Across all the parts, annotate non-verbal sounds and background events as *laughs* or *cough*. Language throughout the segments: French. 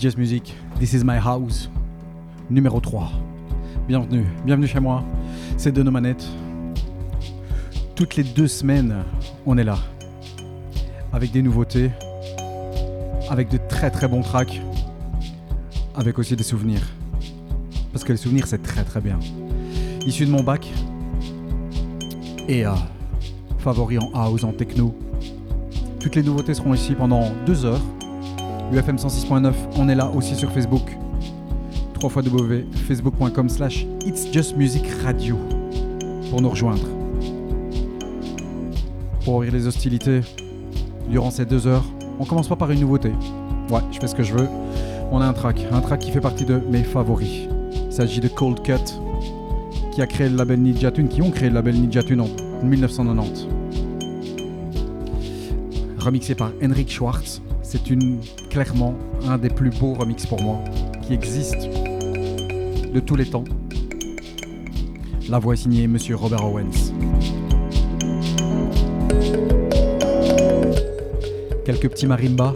Just Music, This is my house, numéro 3. Bienvenue, bienvenue chez moi. C'est de nos manettes. Toutes les deux semaines, on est là. Avec des nouveautés, avec de très très bons tracks, avec aussi des souvenirs. Parce que les souvenirs, c'est très très bien. Issu de mon bac, et euh, favori en house, en techno. Toutes les nouveautés seront ici pendant deux heures. UFM 106.9, on est là aussi sur Facebook. 3 facebook.com slash It's Just Music Radio pour nous rejoindre. Pour ouvrir les hostilités durant ces deux heures, on commence pas par une nouveauté. Ouais, je fais ce que je veux. On a un track, un track qui fait partie de mes favoris. Il s'agit de Cold Cut, qui a créé le label Ninja Tune, qui ont créé le label Ninja Tune en 1990. Remixé par Henrik Schwartz, c'est une clairement un des plus beaux remixes pour moi qui existe de tous les temps. La voix signée Monsieur Robert Owens. Quelques petits marimbas.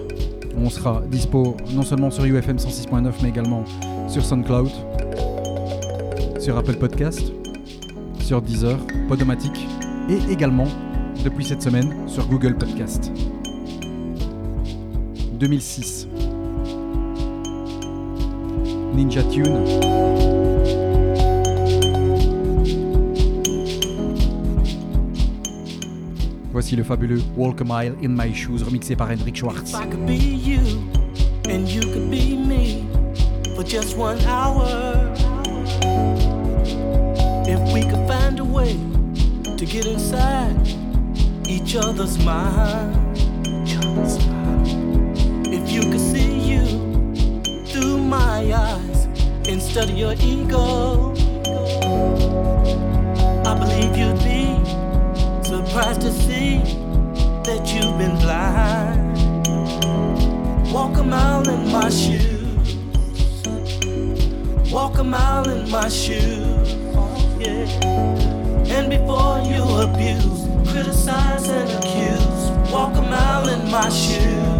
On sera dispo non seulement sur UFM 106.9 mais également sur SoundCloud, sur Apple Podcast, sur Deezer, Podomatic et également depuis cette semaine sur Google Podcast. 2006. Ninja Tune. Voici le fabuleux Walk a Mile in My Shoes remixé par Hendrik Schwartz. I could be you and you could be me for just one hour. If we could find a way to get inside each other's mind. If my eyes instead of your ego, I believe you'd be surprised to see that you've been blind. Walk a mile in my shoes. Walk a mile in my shoes. And before you abuse, criticize and accuse, walk a mile in my shoes.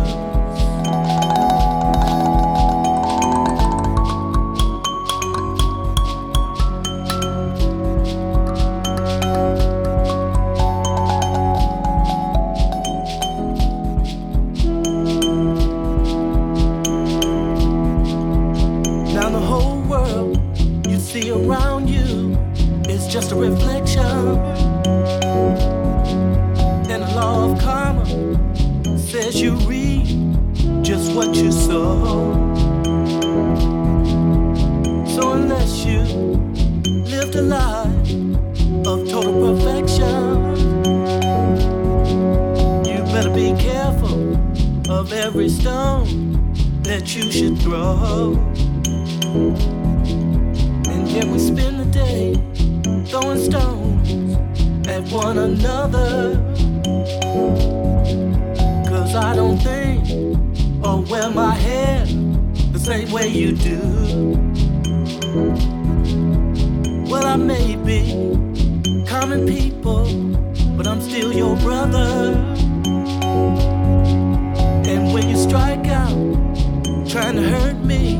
Trying to hurt me,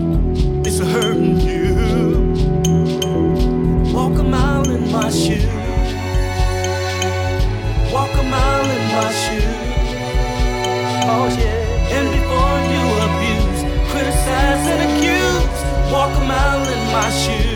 it's hurting you. Walk a mile in my shoes. Walk a mile in my shoes. Oh yeah. And before you abuse, criticize and accuse, walk a mile in my shoes.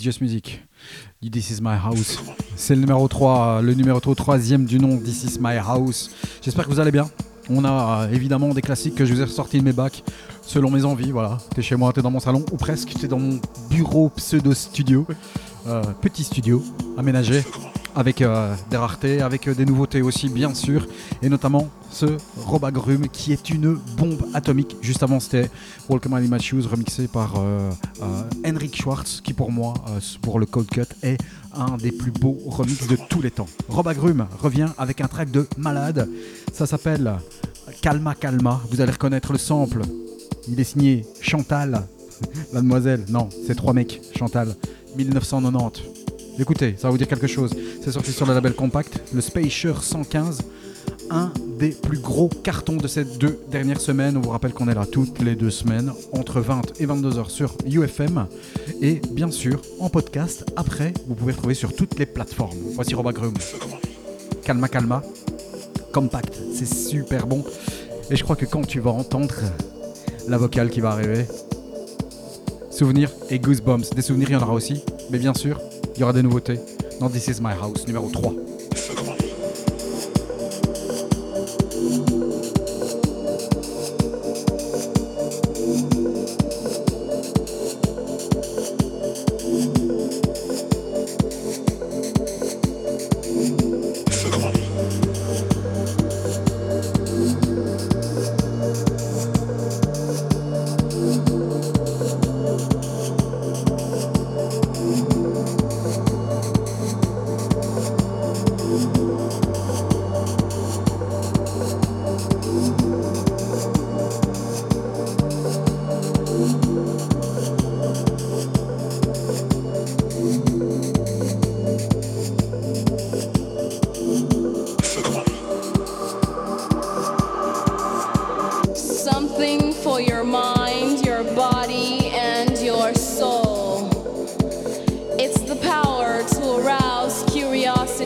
It's Just Music. This Is My House. C'est le numéro 3, le numéro 3 du nom This Is My House. J'espère que vous allez bien. On a euh, évidemment des classiques que je vous ai ressortis de mes bacs selon mes envies. Voilà, t'es chez moi, t'es dans mon salon ou presque, t'es dans mon bureau pseudo studio, Euh, petit studio aménagé avec euh, des raretés, avec euh, des nouveautés aussi bien sûr, et notamment ce Robagrum qui est une bombe atomique. Juste avant c'était Welcome My Shoes remixé par euh, Henrik Schwartz qui pour moi, pour le Cold Cut, est un des plus beaux remixes de tous les temps. Robagrum revient avec un track de malade, ça s'appelle Calma Calma, vous allez reconnaître le sample, il est signé Chantal, *laughs* la demoiselle, non, c'est trois mecs, Chantal, 1990. Écoutez, ça va vous dire quelque chose. C'est sorti sur le label Compact, le Spacer 115, un des plus gros cartons de ces deux dernières semaines. On vous rappelle qu'on est là toutes les deux semaines, entre 20 et 22 heures sur UFM. Et bien sûr, en podcast, après, vous pouvez retrouver sur toutes les plateformes. Voici Roba Grum. Calma, calma. Compact, c'est super bon. Et je crois que quand tu vas entendre la vocale qui va arriver, souvenirs et goosebumps. Des souvenirs, il y en aura aussi. Mais bien sûr, il y aura des nouveautés dans This Is My House numéro 3.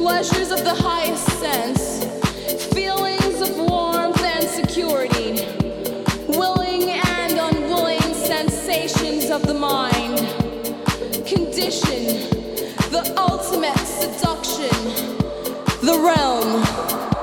pleasures of the highest sense, feelings of warmth and security, willing and unwilling sensations of the mind, condition, the ultimate seduction, the realm.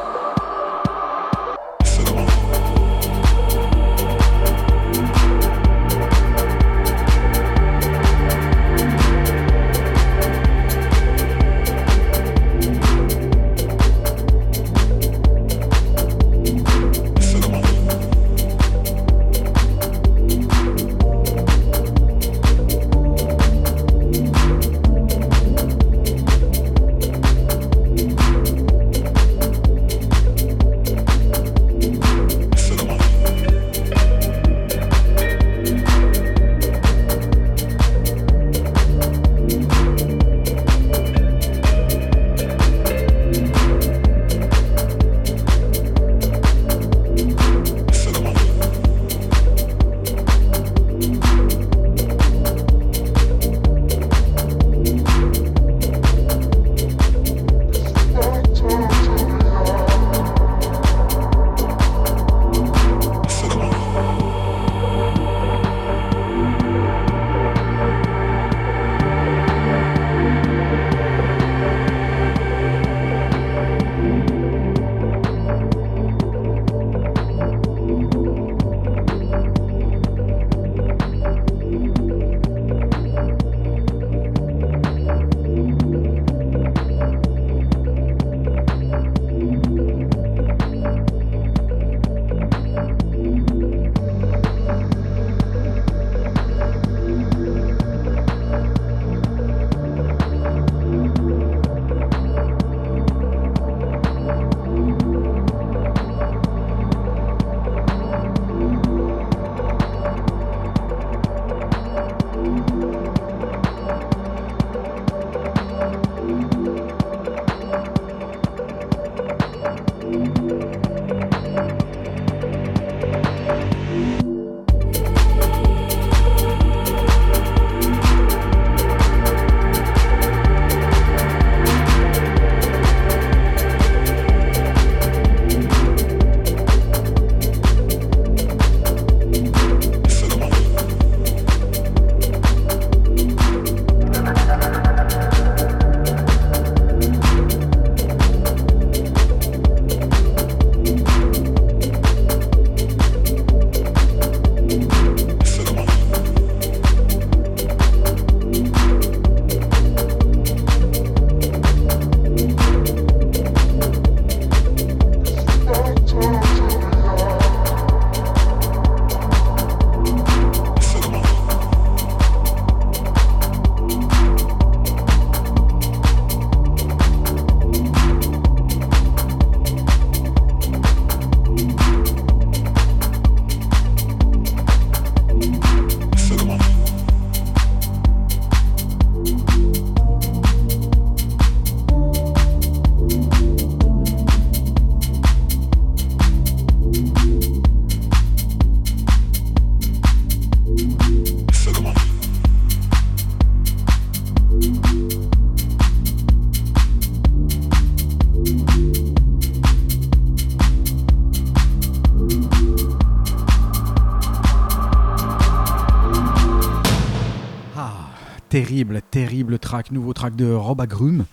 Nouveau track de Rob Agrum,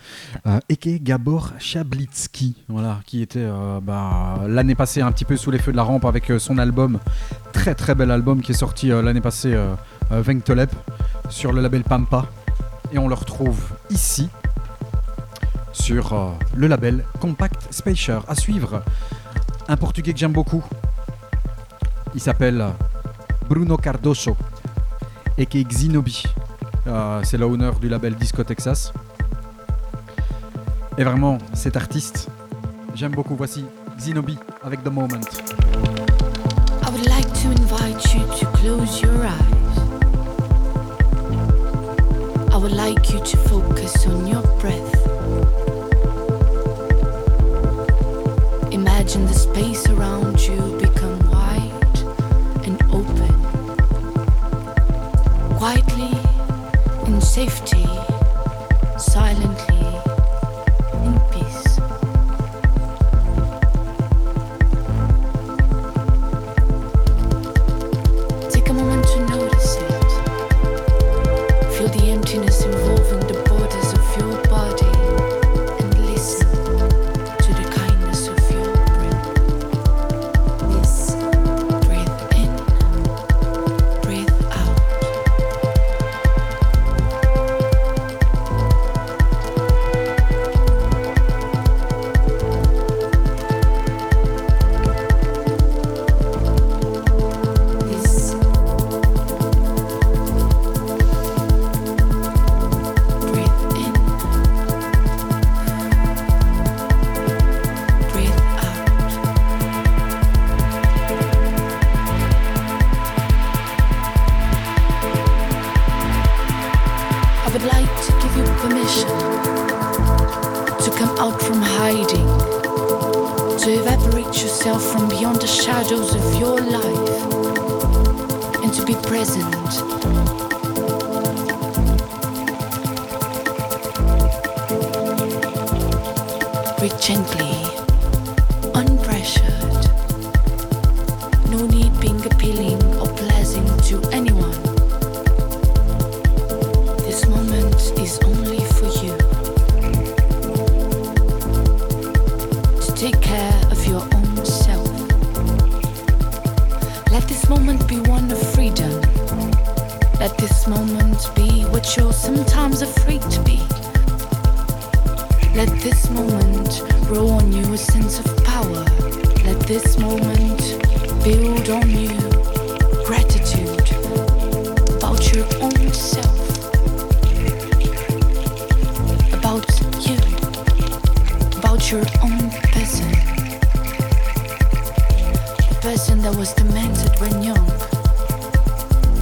euh, est Gabor Chablitsky, voilà, qui était euh, bah, l'année passée un petit peu sous les feux de la rampe avec euh, son album, très très bel album qui est sorti euh, l'année passée, Vengtolep, sur le label Pampa, et on le retrouve ici sur le label Compact Spacer. À suivre, un portugais que j'aime beaucoup, il s'appelle Bruno Cardoso et Xinobi. Euh, c'est l'owner du label Disco Texas. Et vraiment, cet artiste, j'aime beaucoup. Voici Xinobi avec The Moment. I would like to invite you to close your eyes. I would like you to focus on your breath. Imagine the space around you become wide and open. Quietly, safety, silence.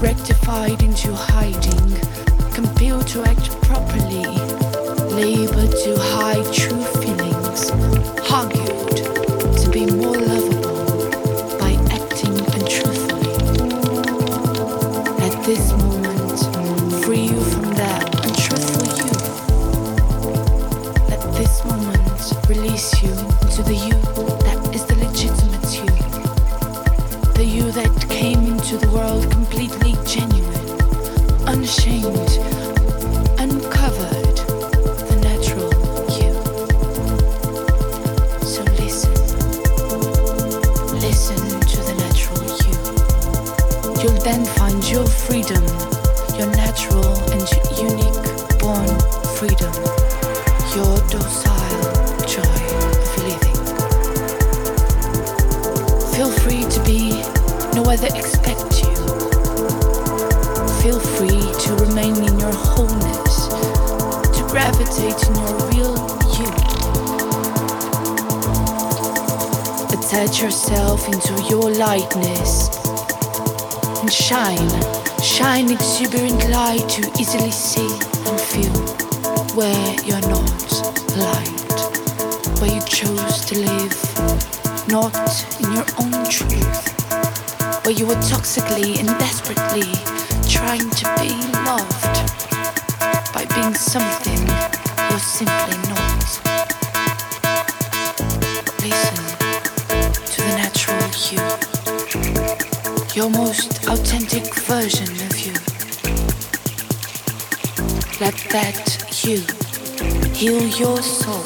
Rectified into hiding, compelled to act properly, labored to hide true your real you. Attach yourself into your lightness and shine, shine exuberant light to easily see and feel where you're not light, where you chose to live not in your own truth, where you were toxically and desperately trying to be loved by being something that you heal your soul.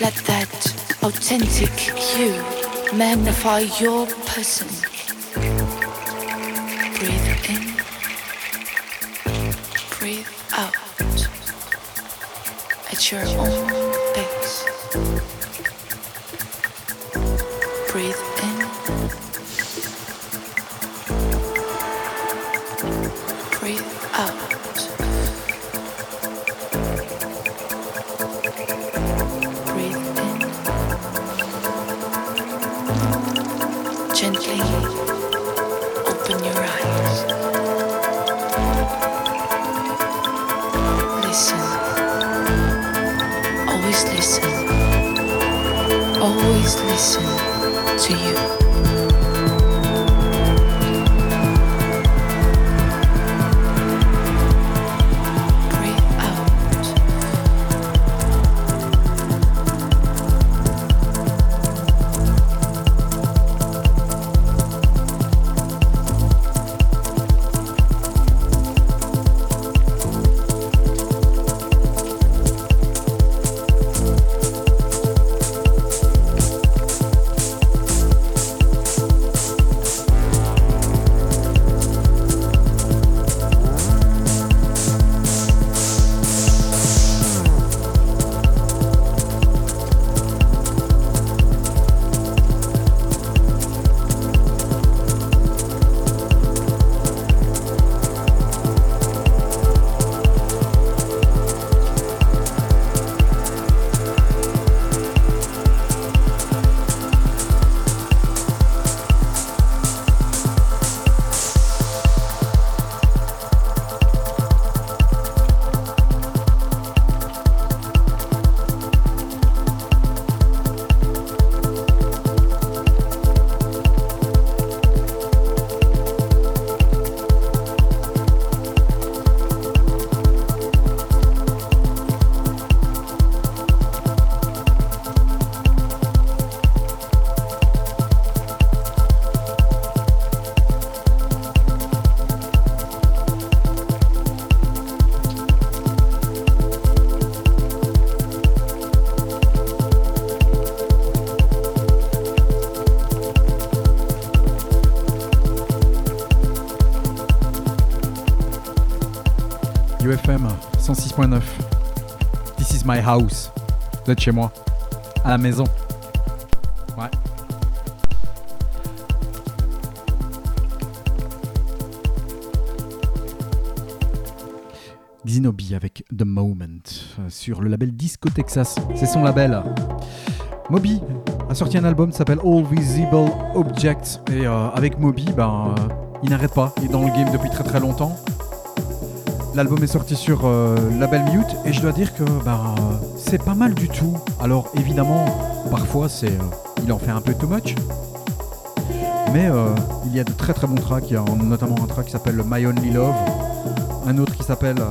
Let that authentic you magnify your person. House. Vous êtes chez moi. À la maison. Ouais. Xinobi avec The Moment euh, sur le label Disco Texas. C'est son label. Moby a sorti un album qui s'appelle All Visible Objects. Et euh, avec Moby, ben, euh, il n'arrête pas. Il est dans le game depuis très très longtemps. L'album est sorti sur euh, label Mute et je dois dire que euh, c'est pas mal du tout. Alors évidemment, parfois c'est, euh, il en fait un peu too much. Mais euh, il y a de très très bons tracks. Il y a notamment un track qui s'appelle My Only Love. Un autre qui s'appelle euh,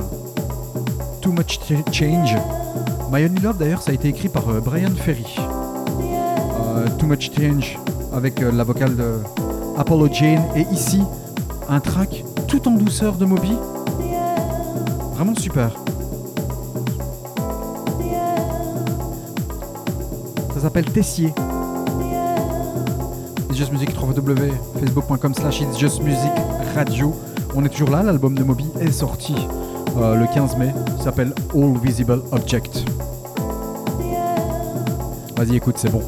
Too Much Ch- Change. My Only Love d'ailleurs ça a été écrit par Brian Ferry. Too Much Change avec la vocale de Apollo Jane. Et ici, un track tout en douceur de Moby. Vraiment super. Ça s'appelle Tessier. It's Just Music www.facebook.com slash It's Just Music Radio. On est toujours là, l'album de Moby est sorti euh, le 15 mai. S'appelle All Visible Object. Vas-y écoute, c'est bon.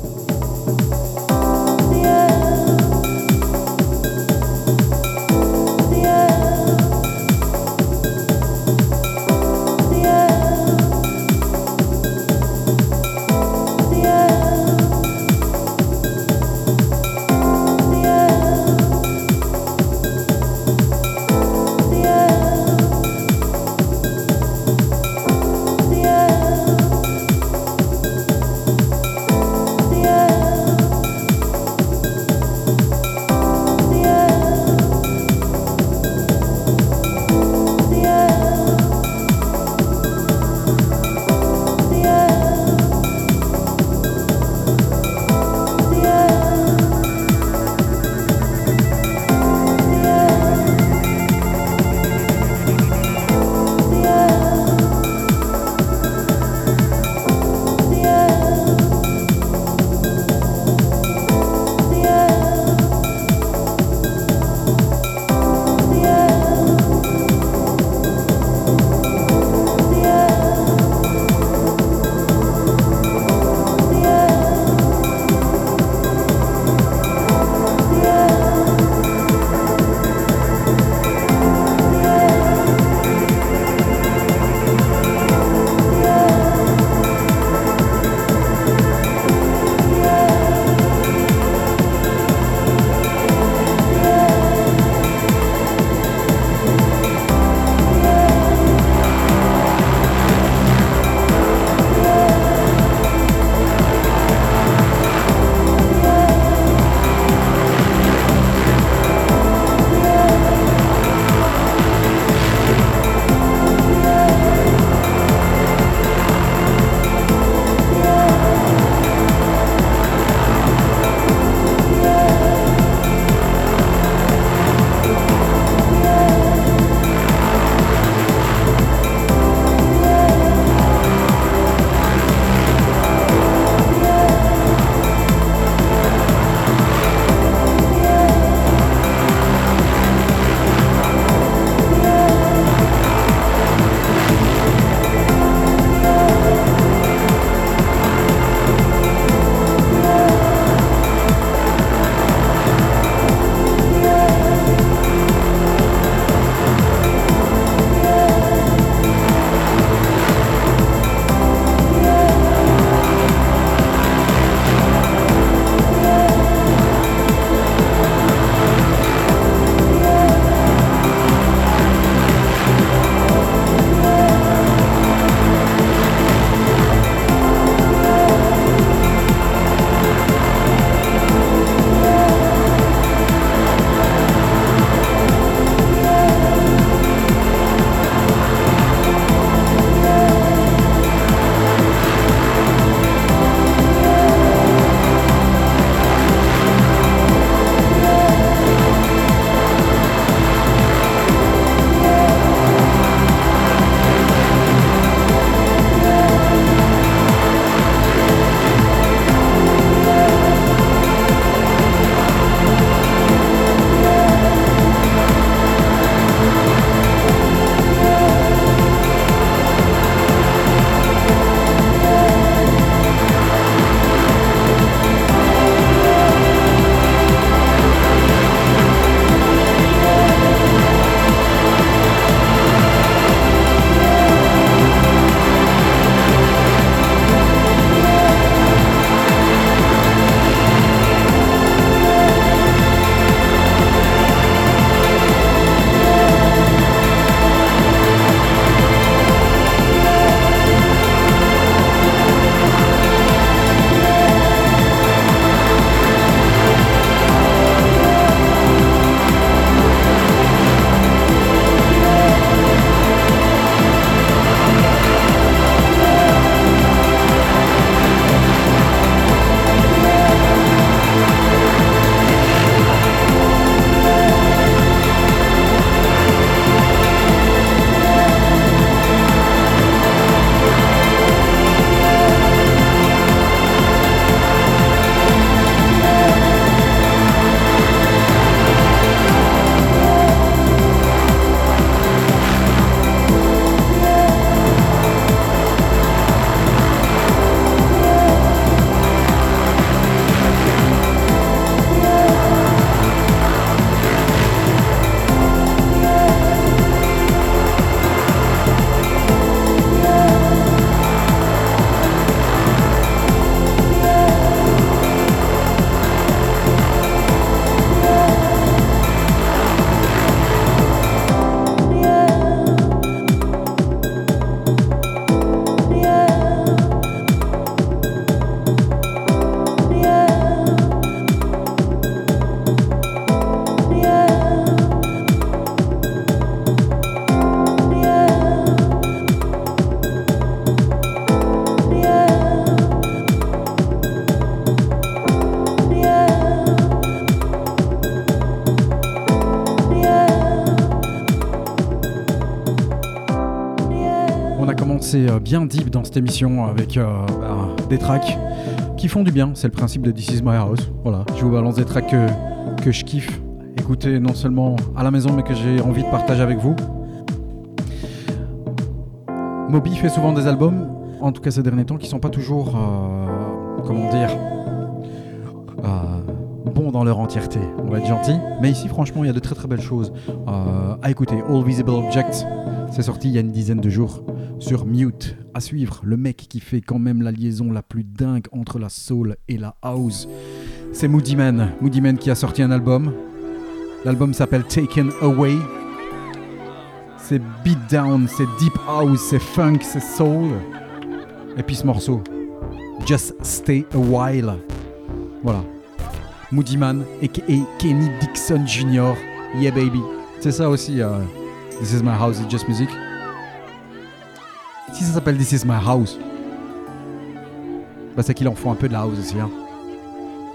Euh, bien deep dans cette émission avec euh, bah, des tracks qui font du bien. C'est le principe de This Is My House. Voilà, je vous balance des tracks que, je kiffe. Écoutez non seulement à la maison, mais que j'ai envie de partager avec vous. Moby fait souvent des albums, en tout cas ces derniers temps, qui sont pas toujours, euh, comment dire, bons dans leur entièreté. On va être gentil. Mais ici, franchement, il y a de très très belles choses à écouter. All Visible Objects, c'est sorti il y a une dizaine de jours sur Mute. À suivre, le mec qui fait quand même la liaison la plus dingue entre la soul et la house. C'est Moody Man. Moody Man qui a sorti un album. L'album s'appelle Taken Away. C'est beatdown, c'est deep house, c'est funk, c'est soul. Et puis ce morceau, Just Stay a While. Voilà. Moody Man et Kenny Dixon Jr. Yeah baby. C'est ça aussi. euh, This is my house, it's just music. Si ça s'appelle This is my house, bah c'est qu'il en faut un peu de la house aussi. hein.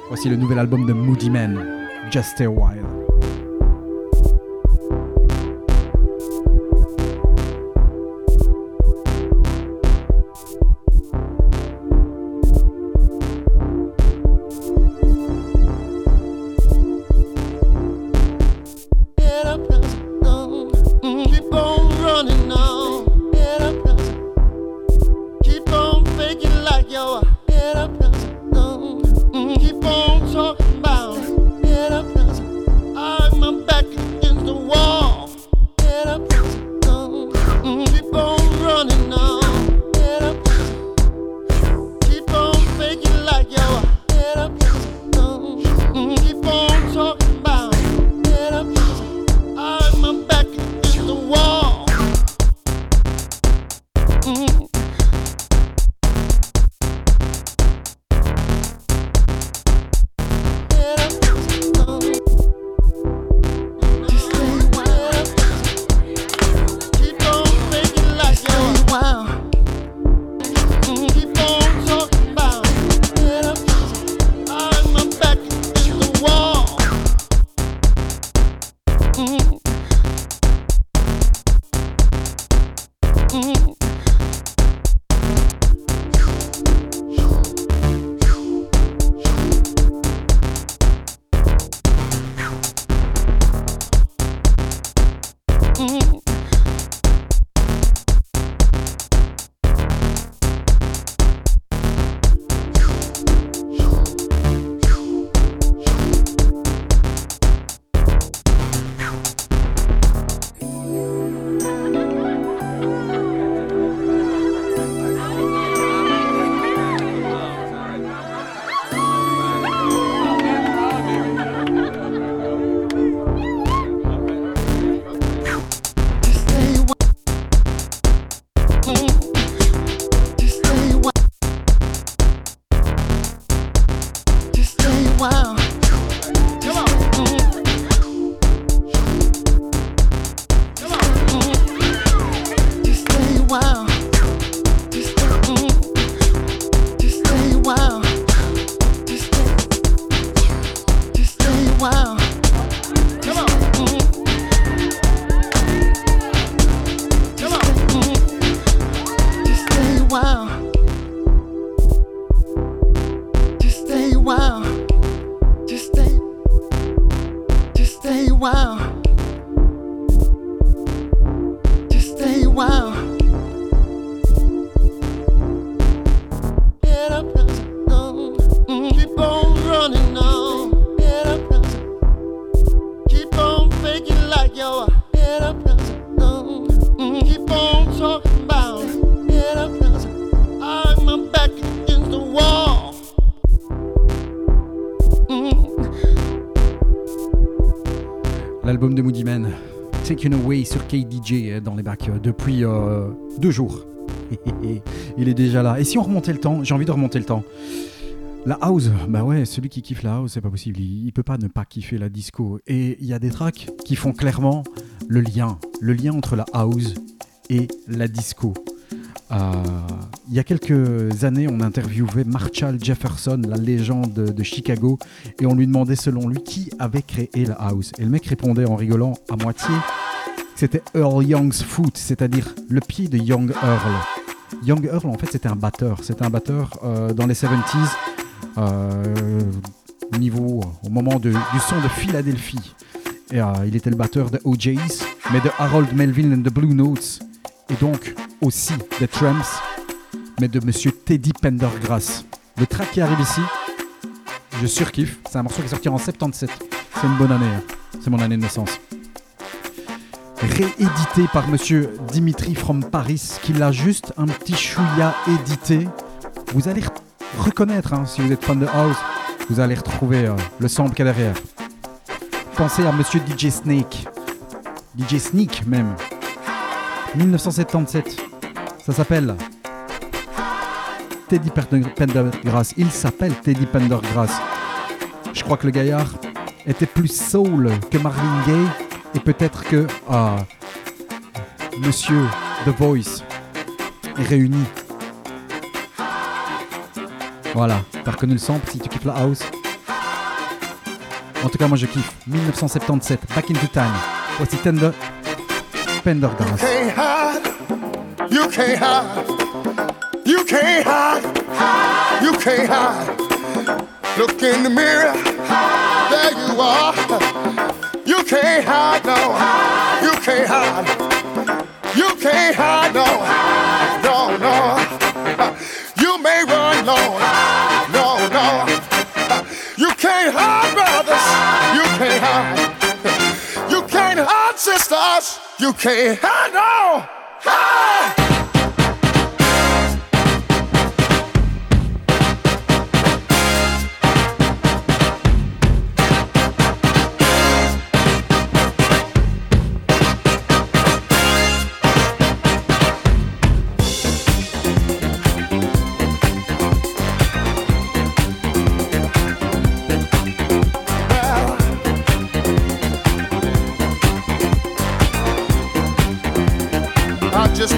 Voici le nouvel album de Moody Man, Just Stay a KDJ euh, dans les bacs euh, depuis euh, deux jours. *laughs* Il est déjà là. Et si on remontait le temps, j'ai envie de remonter le temps. La house, bah ouais, celui qui kiffe la house, c'est pas possible. Il, il peut pas ne pas kiffer la disco. Et il y a des tracks qui font clairement le lien, le lien entre la house et la disco. Il y a quelques années, on interviewait Marshall Jefferson, la légende de, Chicago, et on lui demandait selon lui qui avait créé la house. Et le mec répondait en rigolant à moitié c'était Earl Young's foot, c'est-à-dire le pied de Young Earl. Young Earl, en fait, c'était un batteur. C'était un batteur euh, dans les 70s, euh, au niveau, au moment du son de Philadelphie. Et euh, il était le batteur de OJ's, mais de Harold Melville and the Blue Notes, et donc aussi des Tramps, mais de Monsieur Teddy Pendergrass. Le track qui arrive ici, je surkiffe. C'est un morceau qui est sorti en 77. C'est une bonne année. hein. C'est mon année de naissance. Réédité par Monsieur Dimitri from Paris, qui l'a juste un petit chouïa édité. Vous allez re- reconnaître, hein, si vous êtes fan de House, vous allez retrouver euh, le sample qu'il y a derrière. Pensez à Monsieur DJ Snake. DJ Sneak même. 1977. Ça s'appelle Teddy Pender- Pendergrass. Il s'appelle Teddy Pendergrass. Je crois que le gaillard était plus soul que Marvin Gaye et peut-être que ah, Monsieur The Voice est réuni. Voilà, t'as reconnu le sample si tu kiffes la house. En tout cas, moi je kiffe. 1977, Back into Time. Voici Tender Pendergrass. can't hide. You can't hide. You can't hide. You can't hide. Look in the mirror. There you are. You can't hide, no. You can't hide. You can't hide, no. No, no. You may run, no. No, no. You can't hide, brothers. You can't hide. You can't hide, sisters. You can't hide, no. Hide.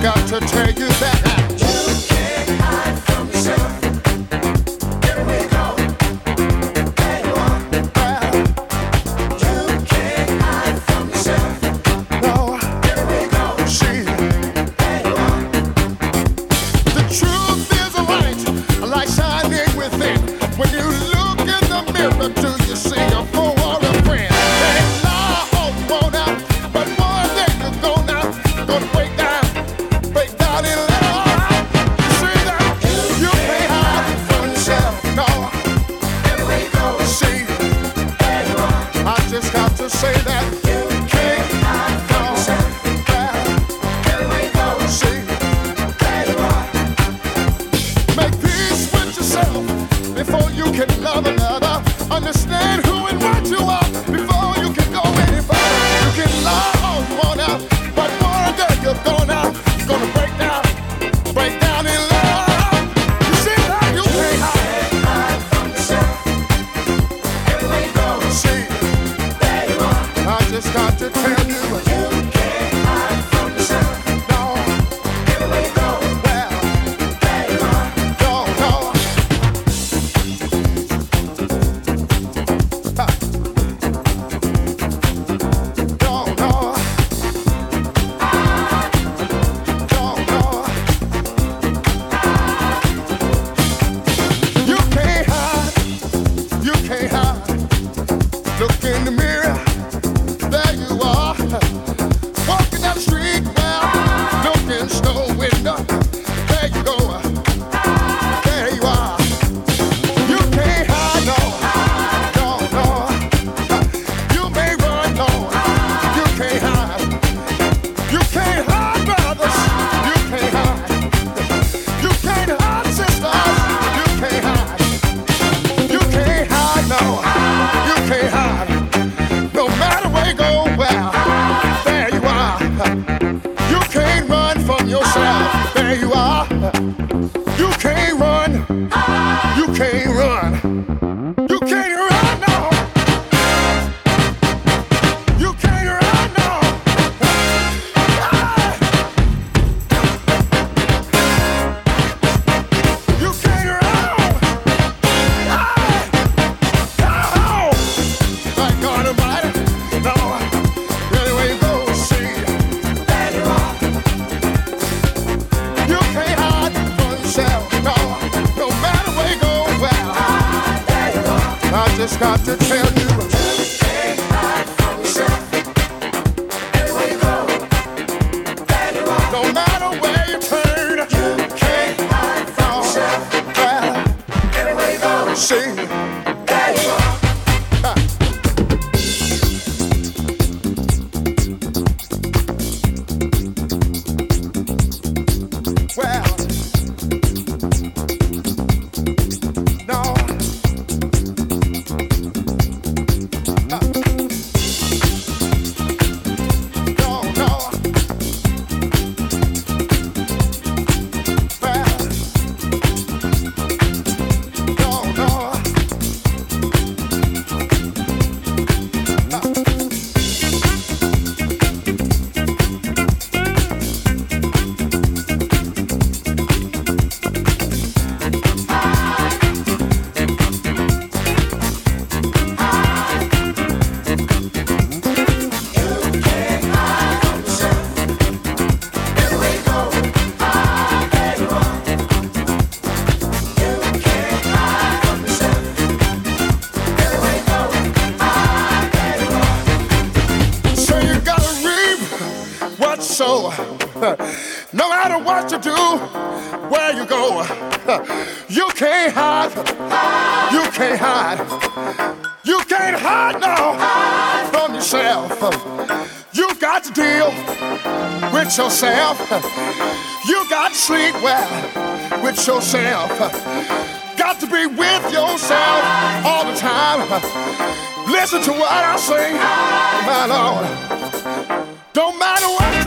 Got to tell you that you can't hide from yourself. Here we go. There you are. Well, you can't *laughs* No matter what you do, where you go, *laughs* you can't hide. You can't hide. You can't hide now from yourself. You got to deal with yourself. You got to sleep well with yourself. Got to be with yourself all the time. Listen to what I say, my Lord. Don't matter what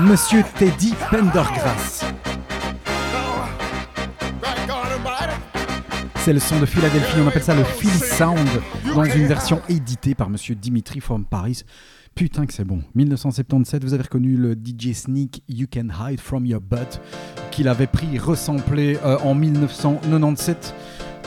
Monsieur Teddy Pendergrass. C'est le son de Philadelphie, on appelle ça le Phil Sound, dans une version éditée par Monsieur Dimitri from Paris. Putain que c'est bon. 1977, vous avez reconnu le DJ Sneak You Can Hide From Your Butt, qu'il avait pris, ressemblé euh, en 1997.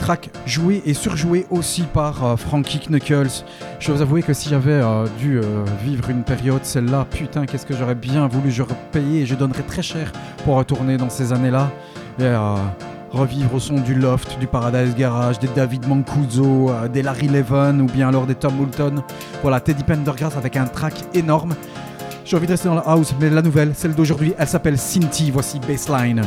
Track joué et surjoué aussi par euh, Frankie Knuckles. Je dois vous avouer que si j'avais euh, dû euh, vivre une période, celle-là, putain, qu'est-ce que j'aurais bien voulu, je payer et je donnerais très cher pour retourner dans ces années-là. Et revivre au son du Loft, du Paradise Garage, des David Mancuso, des Larry Levin ou bien alors des Tom Moulton. Voilà, Teddy Pendergrass avec un track énorme. J'ai envie de rester dans la house, mais la nouvelle, celle d'aujourd'hui, elle s'appelle Cinti. Voici Baseline.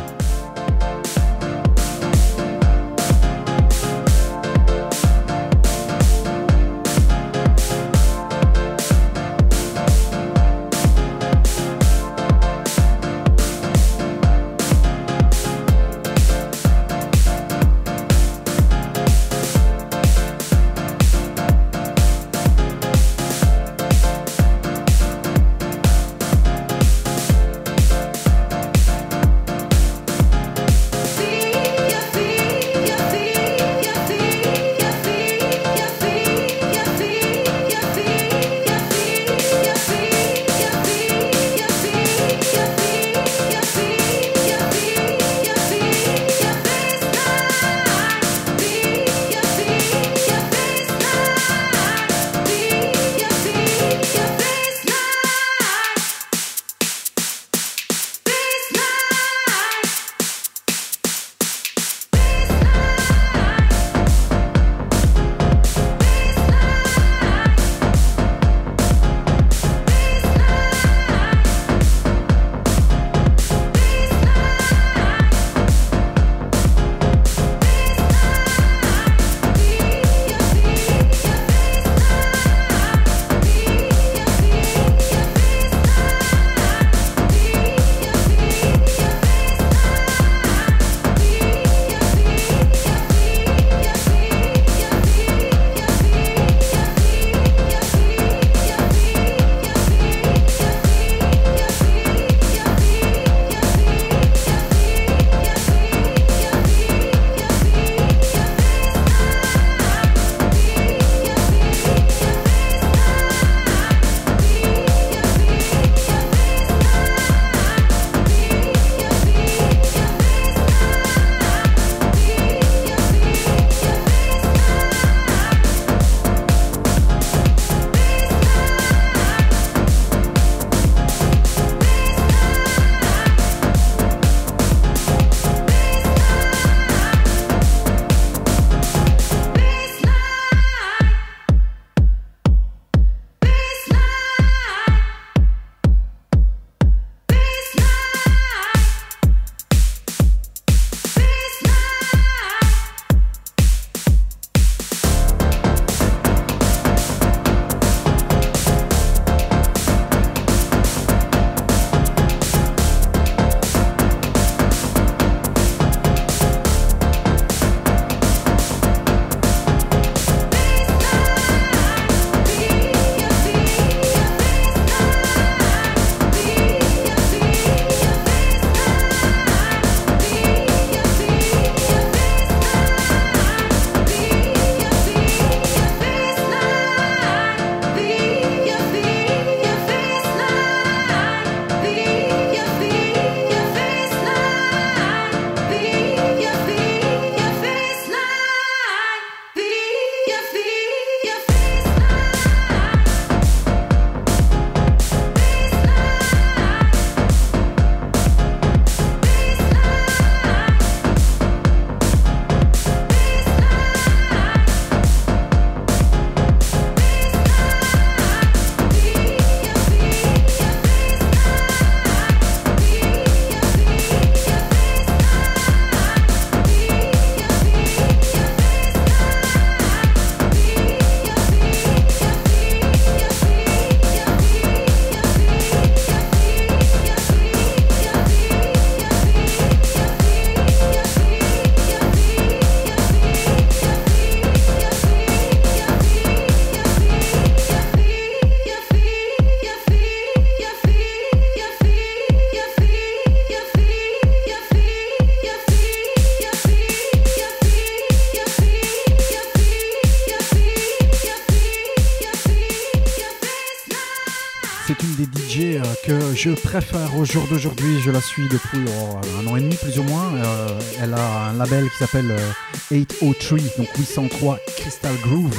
Je préfère au jour d'aujourd'hui. Je la suis depuis oh, un an et demi plus ou moins. Euh, elle a un label qui s'appelle euh, 803, donc 803 Crystal Groove,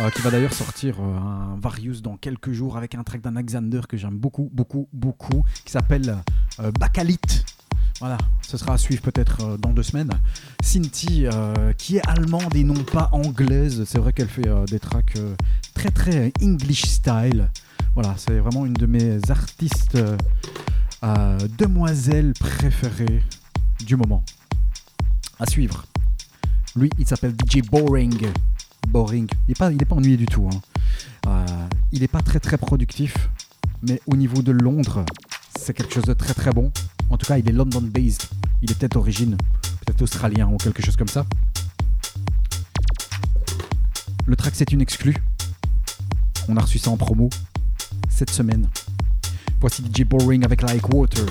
euh, qui va d'ailleurs sortir euh, un Various dans quelques jours avec un track d'un Alexander que j'aime beaucoup, beaucoup, beaucoup, qui s'appelle euh, Bacalite. Voilà, ce sera à suivre peut-être euh, dans deux semaines. Cinti, euh, qui est allemande et non pas anglaise, c'est vrai qu'elle fait euh, des tracks euh, très très English style. Voilà, c'est vraiment une de mes artistes euh, demoiselles préférées du moment. À suivre. Lui, il s'appelle DJ Boring. Boring. Il n'est pas, ennuyé du tout. hein. Euh, il n'est pas très très productif, mais au niveau de Londres, c'est quelque chose de très très bon. En tout cas, il est London-based. Il est peut-être d'origine, peut-être australien ou quelque chose comme ça. Le track, c'est une exclue. On a reçu ça en promo cette semaine. Voici DJ Boring avec Like Water.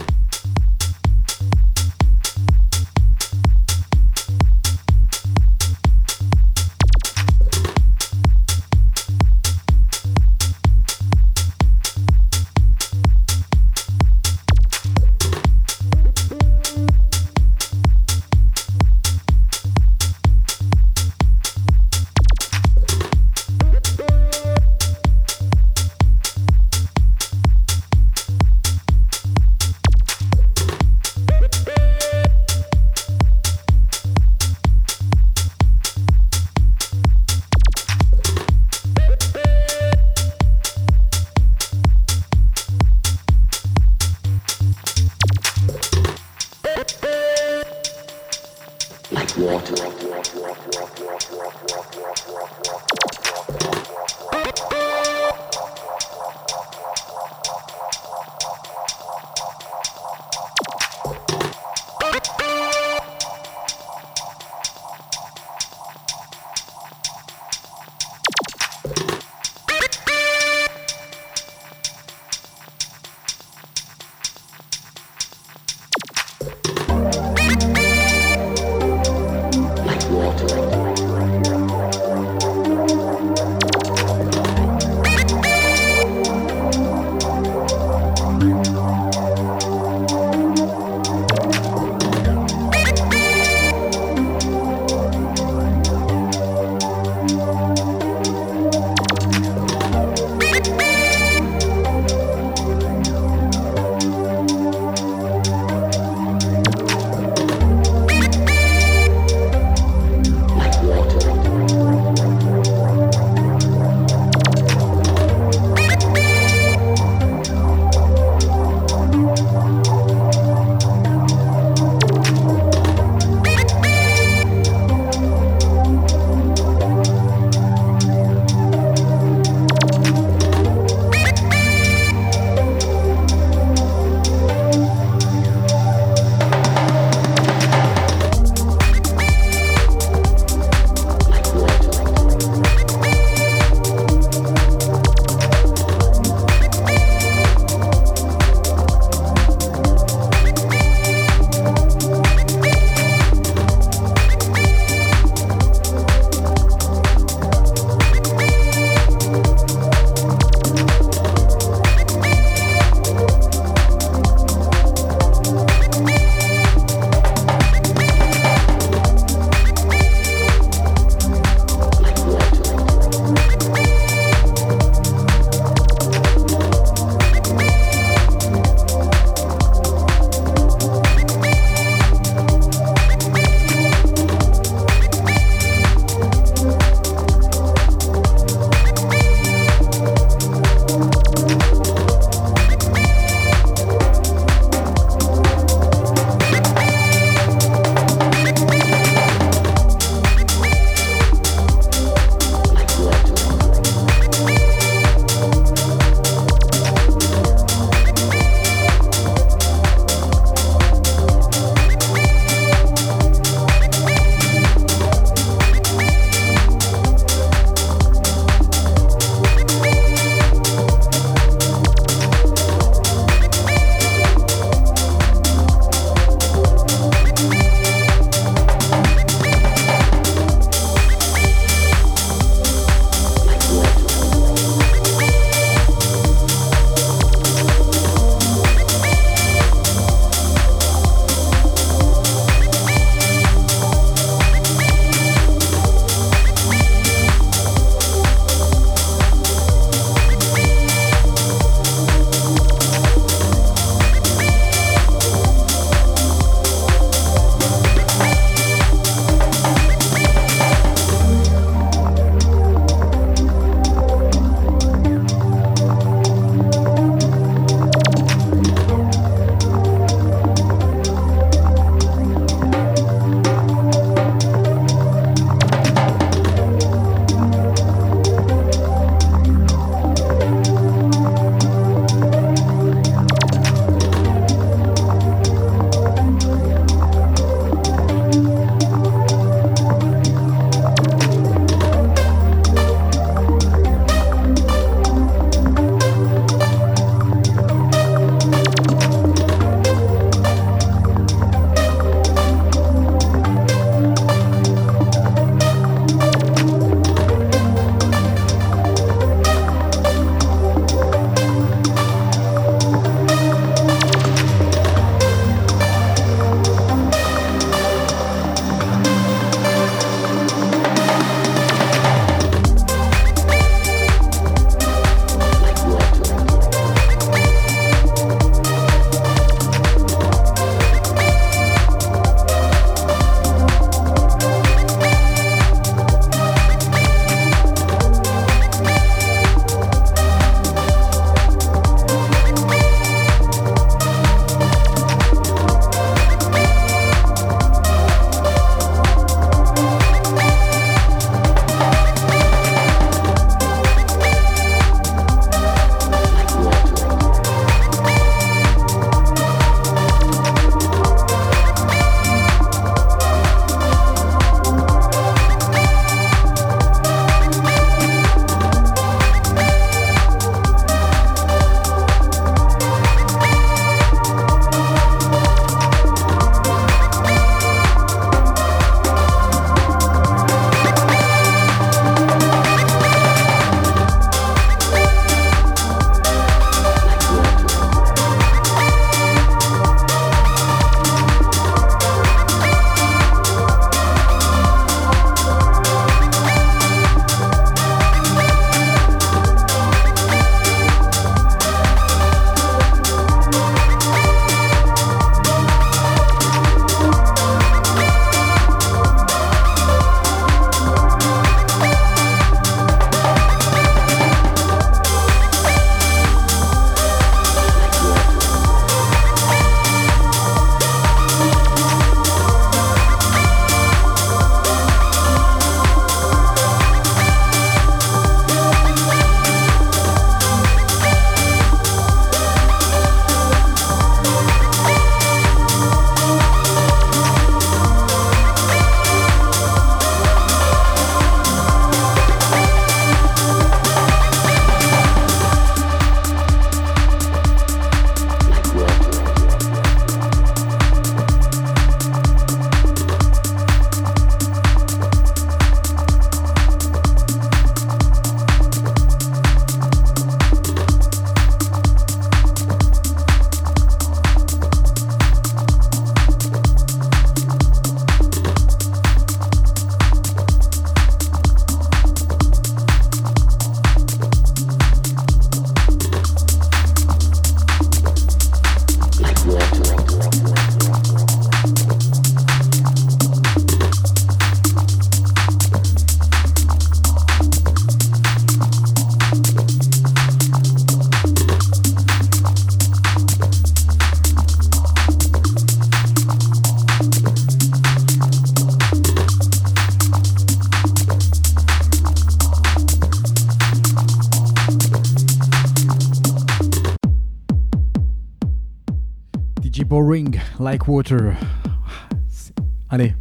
Allez,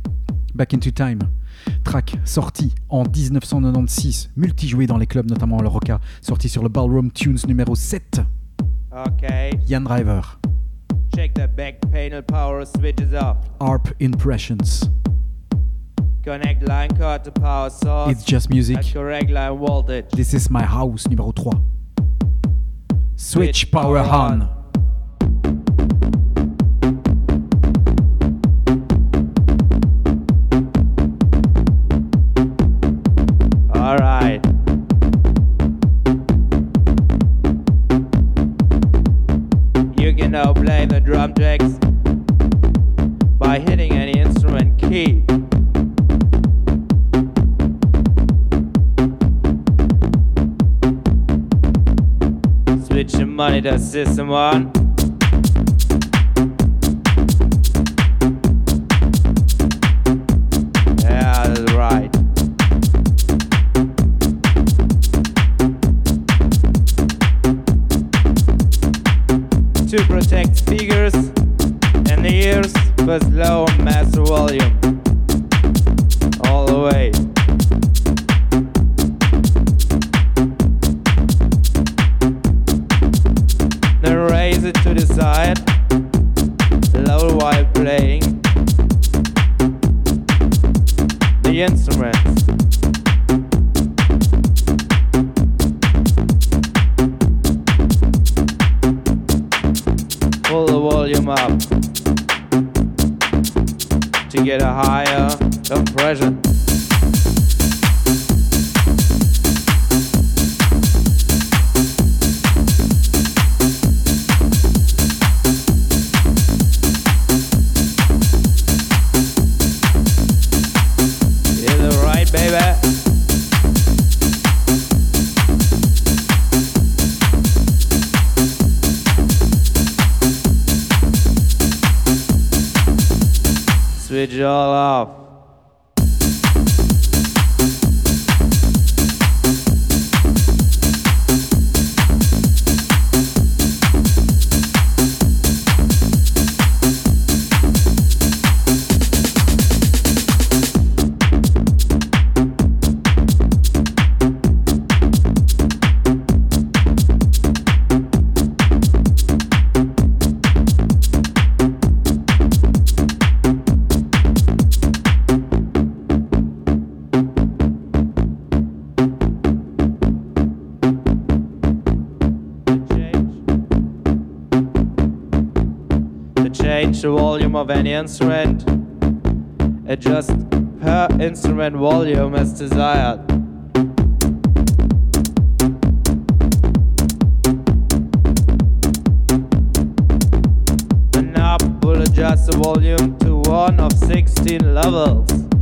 Back into Time. Track sorti en 1996, multijoué dans les clubs, notamment le Roca, sorti sur le Ballroom Tunes numéro 7. Okay, Yann Driver, check the back panel power switches off. Harp Impressions. Connect line card to power source. It's just at music. correct line voltage. This is my house numéro 3. Switch Switch power power on. on. The monitor system on. Volume of any instrument, adjust per instrument volume as desired. The knob will adjust the volume to one of 16 levels.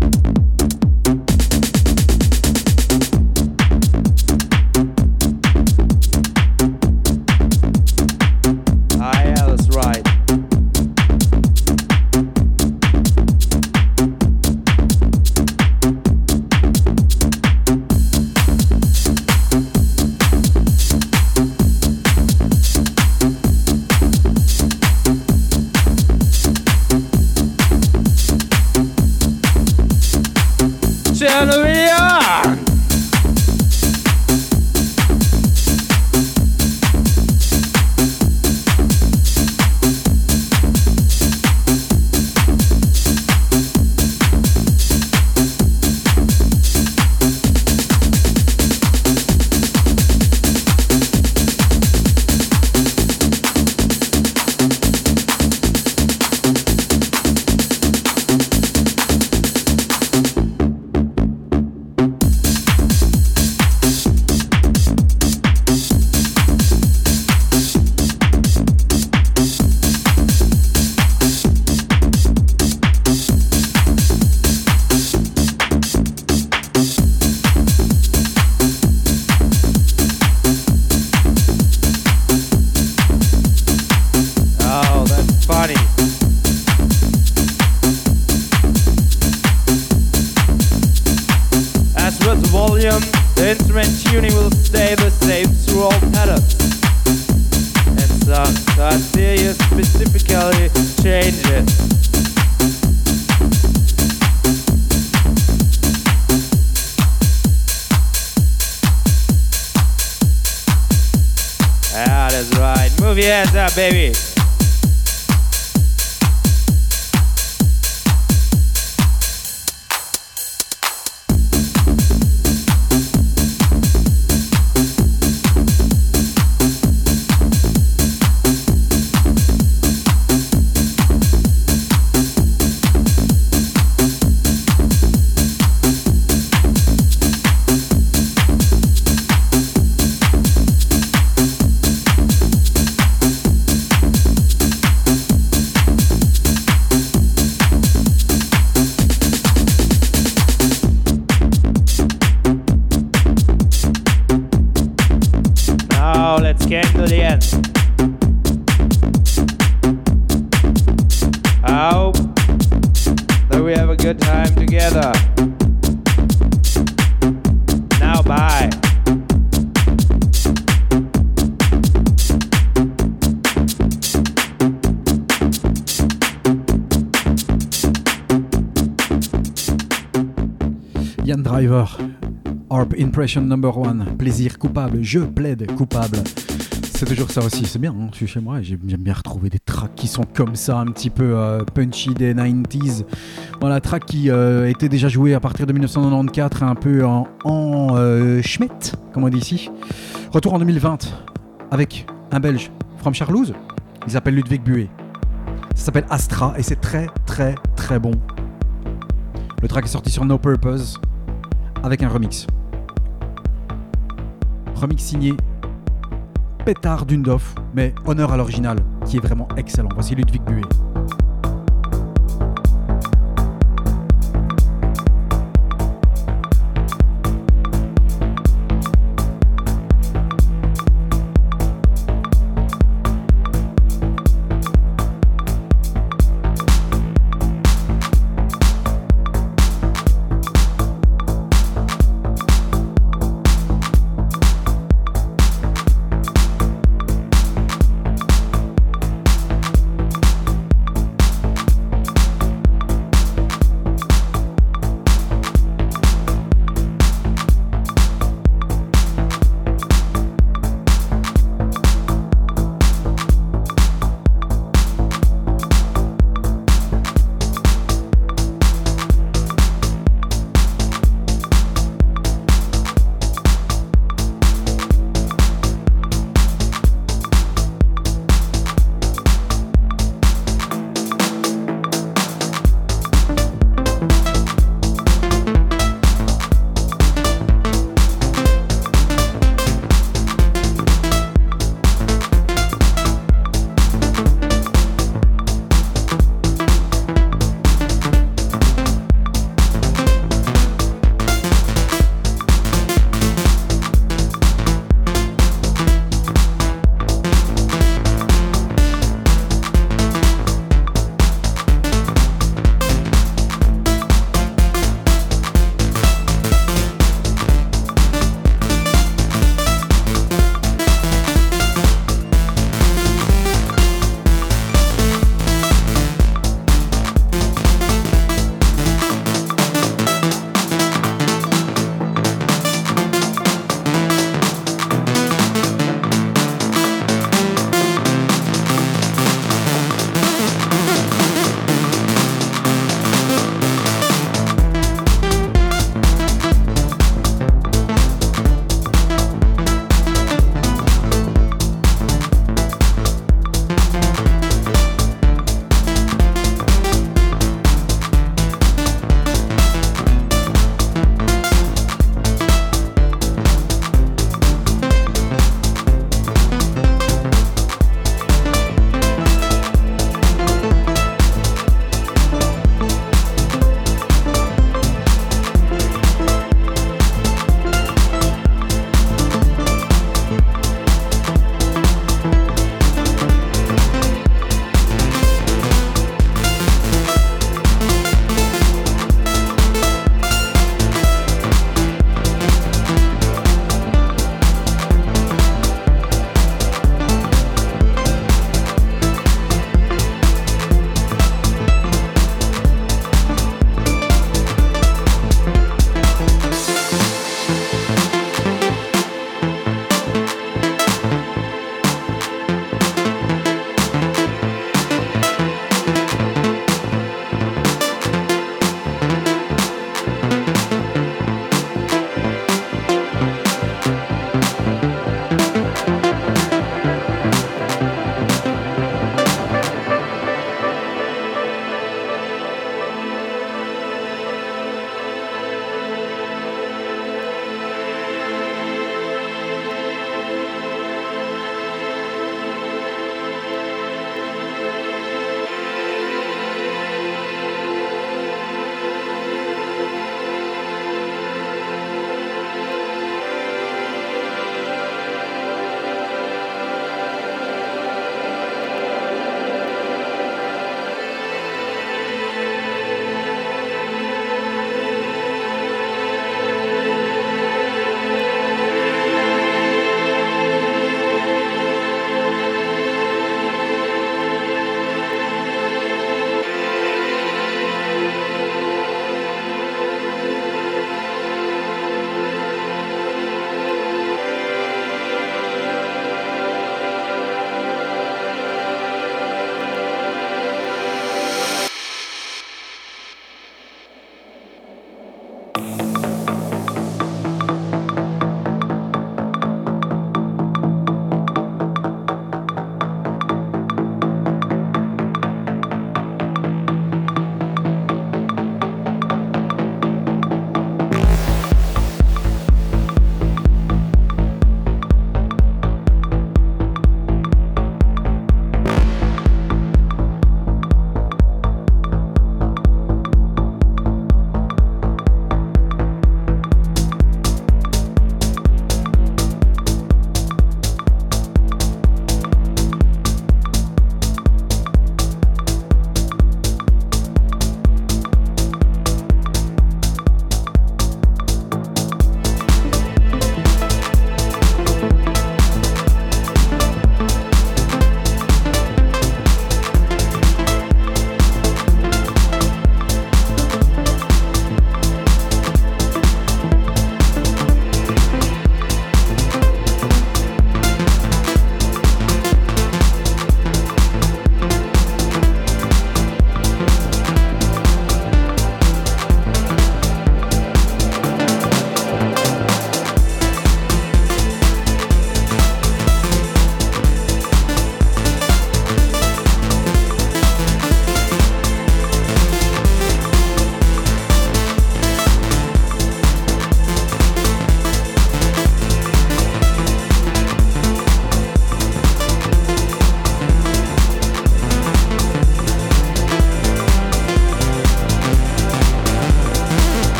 Impression Number One, plaisir coupable, je plaide coupable. C'est toujours ça aussi, c'est bien, hein, je suis chez moi j'aime bien retrouver des tracks qui sont comme ça, un petit peu euh, punchy des 90s. Voilà, track qui euh, était déjà joué à partir de 1994, un peu en, en euh, schmett, comme on dit ici. Retour en 2020 avec un Belge, from Charlouse, il s'appelle Ludwig Buet. Ça s'appelle Astra et c'est très très très bon. Le track est sorti sur No Purpose avec un remix. Remix signé Pétard Dundorf, mais honneur à l'original, qui est vraiment excellent. Voici Ludwig Buet.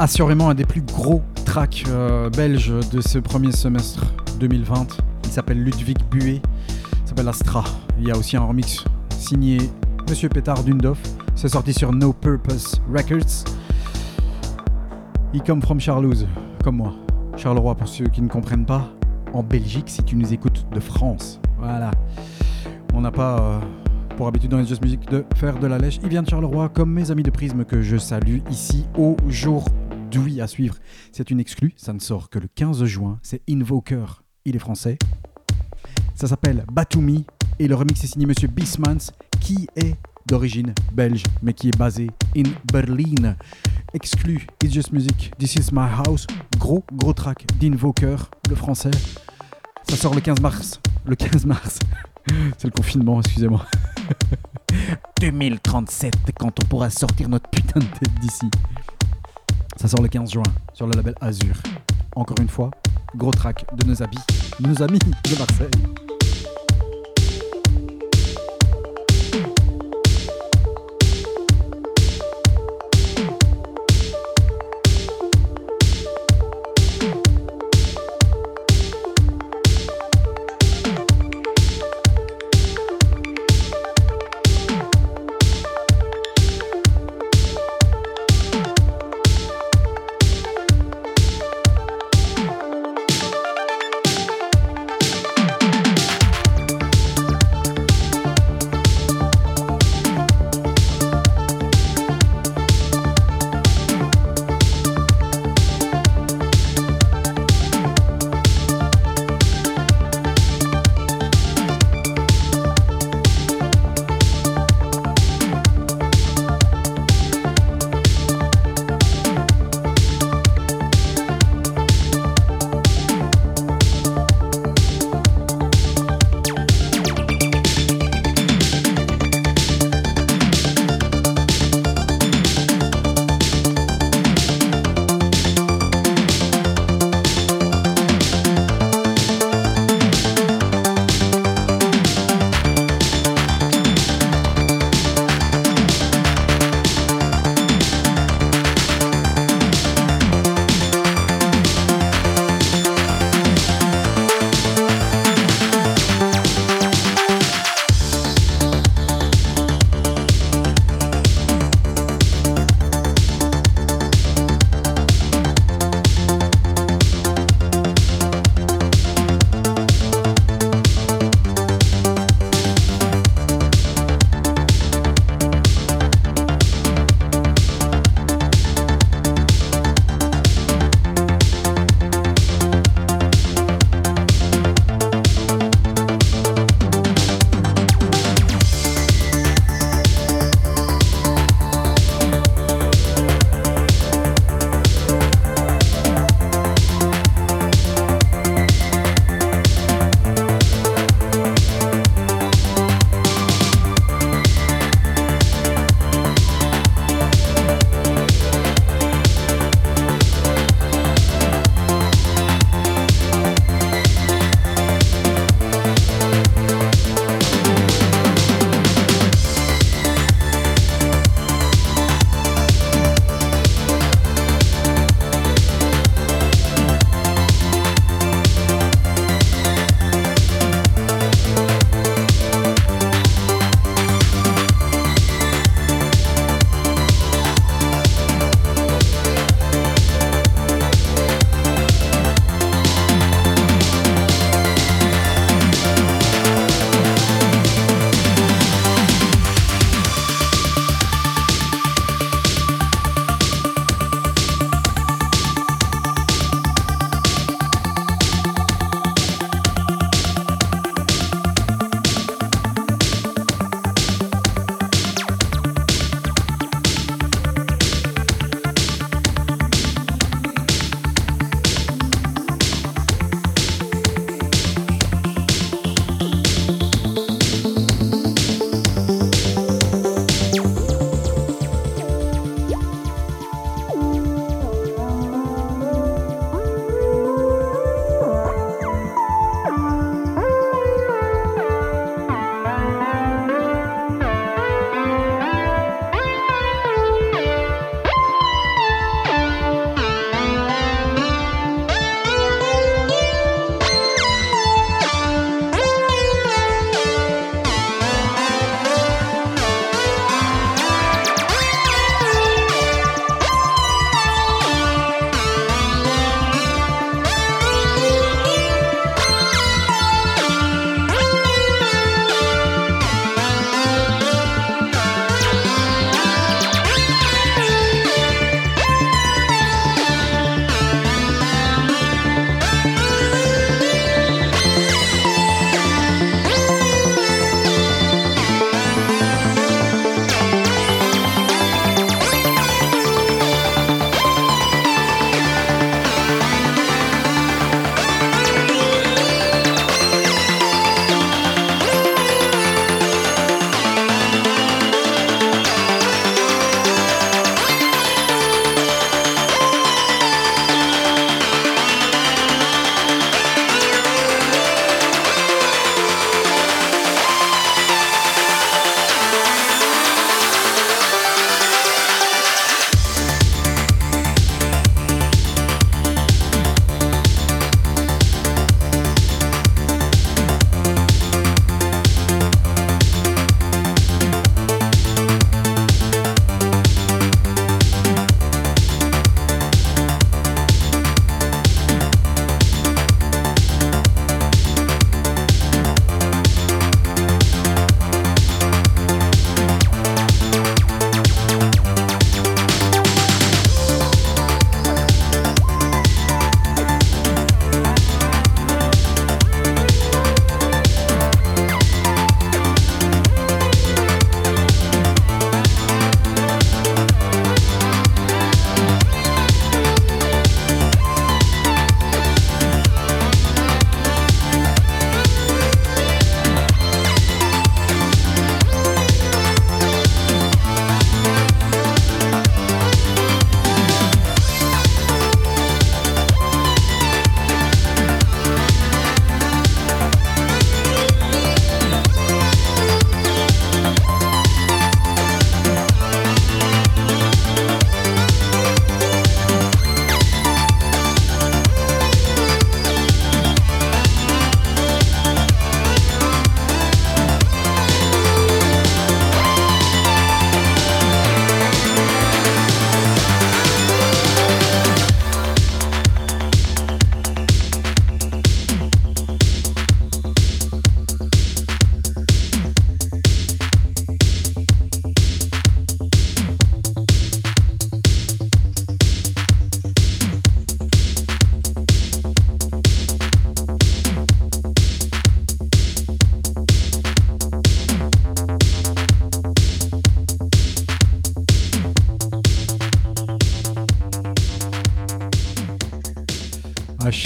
Assurément un des plus gros tracks euh, belges de ce premier semestre 2020. Il s'appelle Ludwig Buet, il s'appelle Astra. Il y a aussi un remix signé Monsieur Pétard Dundorf. C'est sorti sur No Purpose Records. Il come from Charlouse, comme moi. Charleroi, pour ceux qui ne comprennent pas. En Belgique, si tu nous écoutes de France. Voilà. On n'a pas euh, pour habitude dans les Just Music de faire de la lèche. Il vient de Charleroi, comme mes amis de Prisme que je salue ici aujourd'hui à suivre. C'est une exclue, ça ne sort que le 15 juin. C'est Invoker, il est français. Ça s'appelle Batumi et le remix est signé Monsieur Bismans qui est d'origine belge mais qui est basé in Berlin. Exclu It's Just Music, This Is My House, gros gros track d'Invoker, le français. Ça sort le 15 mars. Le 15 mars. *laughs* C'est le confinement, excusez-moi. *laughs* 2037, quand on pourra sortir notre putain de tête d'ici. Ça sort le 15 juin sur le label Azur. Encore une fois, gros track de nos amis, nos amis de Marseille.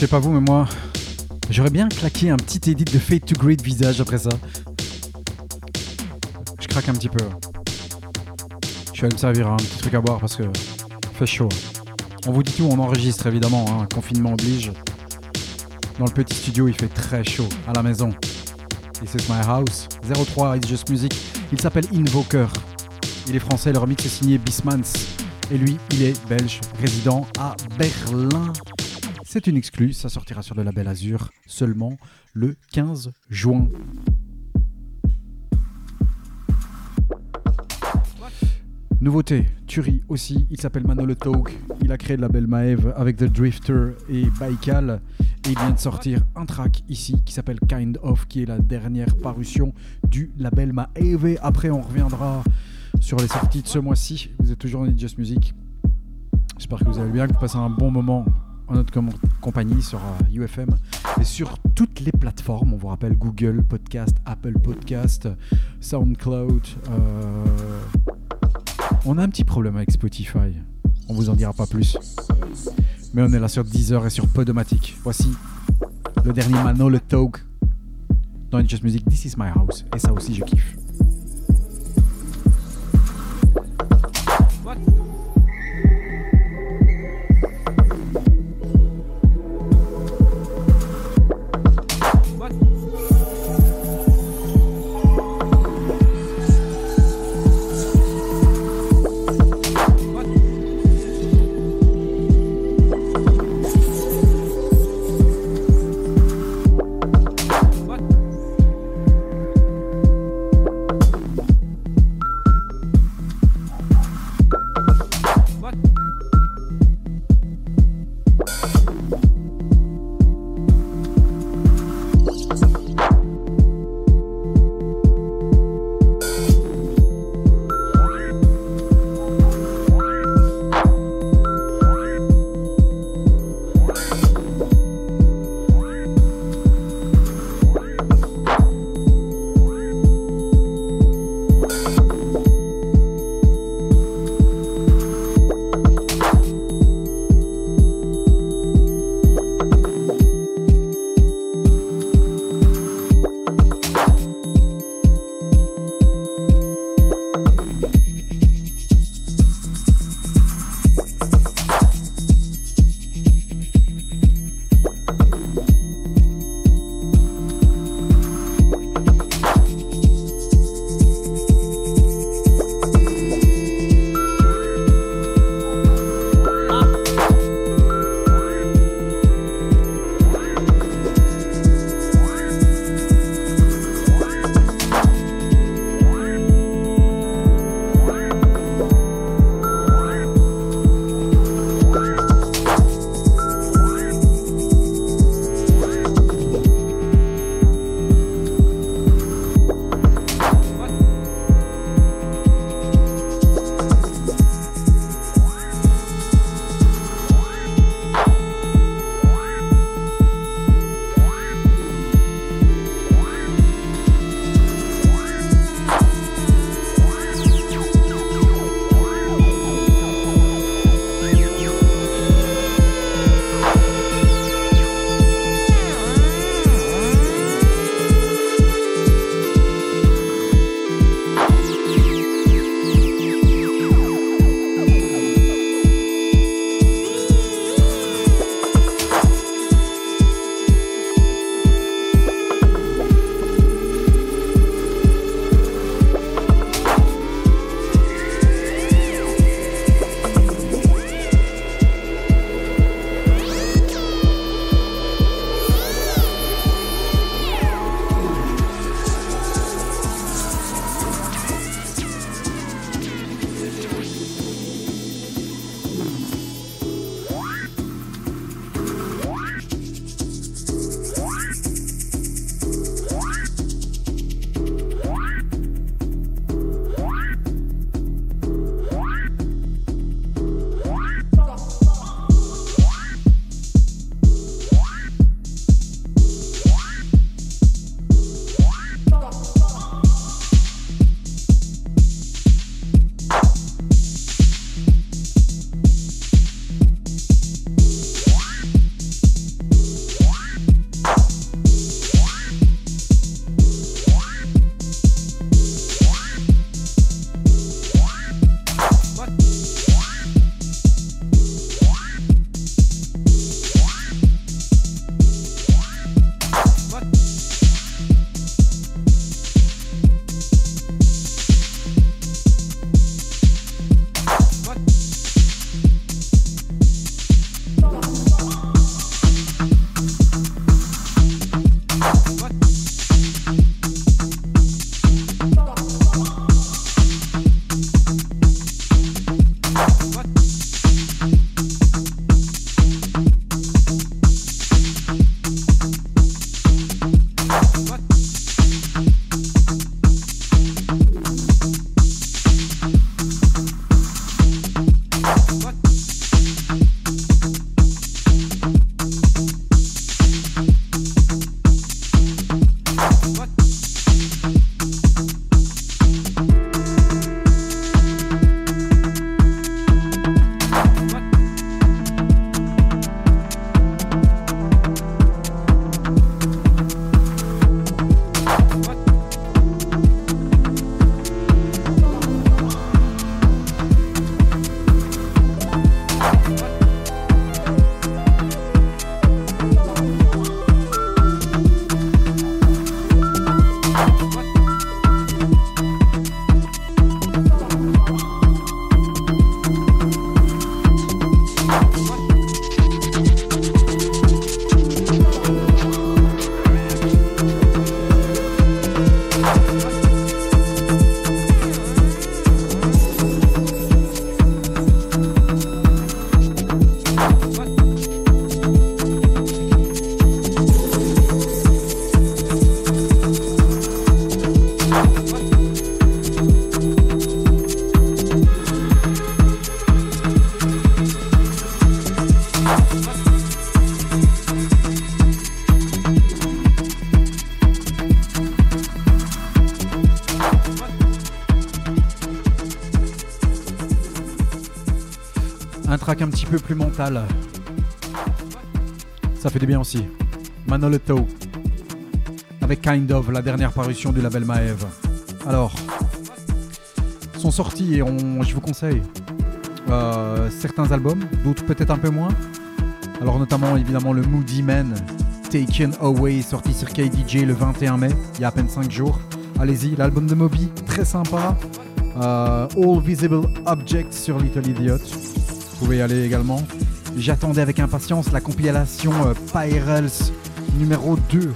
Sais pas vous, mais moi, j'aurais bien claqué un petit edit de Fade to Great visage après ça. Je craque un petit peu. Je vais me servir un petit truc à boire parce que fait chaud. On vous dit tout, on enregistre évidemment, hein, confinement oblige. Dans le petit studio, il fait très chaud à la maison. This is my house. 03 It's Just Music. Il s'appelle Invoker. Il est français, le remix est signé Bismans. Et lui, il est belge, résident à Berlin. C'est une exclue, ça sortira sur le label Azur seulement le 15 juin. Nouveauté, Turi aussi, il s'appelle Manolo Talk. Il a créé le label Maeve avec The Drifter et Baikal. Et il vient de sortir un track ici qui s'appelle Kind of, qui est la dernière parution du label Maeve. Après, on reviendra sur les sorties de ce mois-ci. Vous êtes toujours en Just Music. J'espère que vous allez bien, que vous passez un bon moment en notre com- compagnie sur euh, UFM et sur toutes les plateformes. On vous rappelle Google Podcast, Apple Podcast, SoundCloud. euh, On a un petit problème avec Spotify. On vous en dira pas plus. Mais on est là sur Deezer et sur Podomatic. Voici le dernier Mano, le Talk dans Just Music. This is my house. Et ça aussi, je kiffe. Ça fait du bien aussi. Manoletto. Avec Kind of, la dernière parution du label Maeve. Alors, sont sortis et on, je vous conseille euh, certains albums, d'autres peut-être un peu moins. Alors notamment évidemment le Moody Man Taken Away sorti sur KDJ le 21 mai, il y a à peine 5 jours. Allez-y, l'album de Moby, très sympa. Euh, All Visible Objects sur Little Idiot. Vous pouvez y aller également. J'attendais avec impatience la compilation euh, numéro 2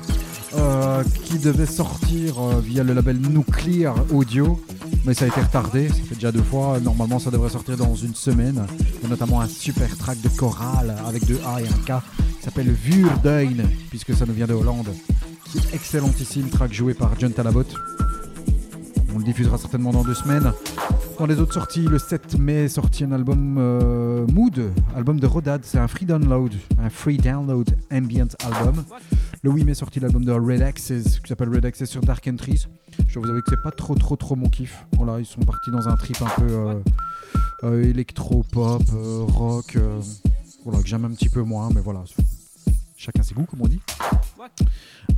euh, qui devait sortir euh, via le label Nuclear Audio. Mais ça a été retardé, ça fait déjà deux fois. Normalement, ça devrait sortir dans une semaine. Il y a notamment un super track de chorale avec deux A et un K qui s'appelle Vuurduin, puisque ça nous vient de Hollande. Qui est excellentissime, track joué par John Talabot. On le diffusera certainement dans deux semaines. Dans les autres sorties, le 7 mai sorti un album euh, Mood, album de Rodad. C'est un free download, un free download ambient album. Le 8 mai sorti l'album de Red Axes qui s'appelle Red Axes sur Dark Entries. Je vous avouer que c'est pas trop trop trop mon kiff. Voilà, ils sont partis dans un trip un peu euh, euh, électro-pop, euh, rock. voilà, que j'aime un petit peu moins, mais voilà. Chacun ses goûts, comme on dit.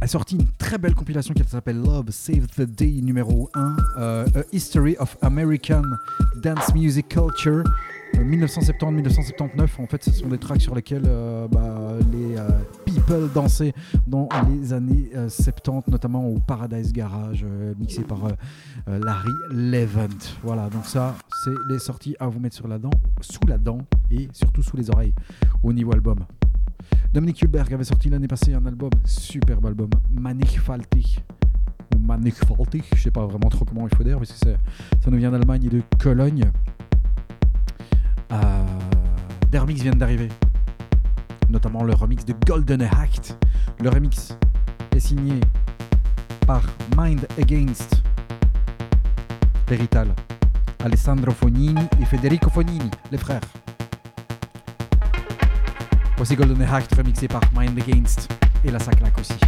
A sorti une très belle compilation qui s'appelle Love Save the Day numéro 1, euh, A History of American Dance Music Culture. euh, 1970-1979, en fait, ce sont des tracks sur lesquels euh, bah, les euh, people dansaient dans les années euh, 70, notamment au Paradise Garage, euh, mixé par euh, euh, Larry Levant. Voilà, donc ça, c'est les sorties à vous mettre sur la dent, sous la dent et surtout sous les oreilles au niveau album. Dominique Hulberg avait sorti l'année passée un album, superbe album, Mannigfaltig. Ou Mannigfaltig, je sais pas vraiment trop comment il faut dire, parce que ça nous vient d'Allemagne et de Cologne. Euh, des remixes viennent d'arriver, notamment le remix de Golden Act. Le remix est signé par Mind Against, Perital, Alessandro Fognini et Federico Fognini, les frères. Voici Golden Act remixé par Mind Against et la Saclac aussi.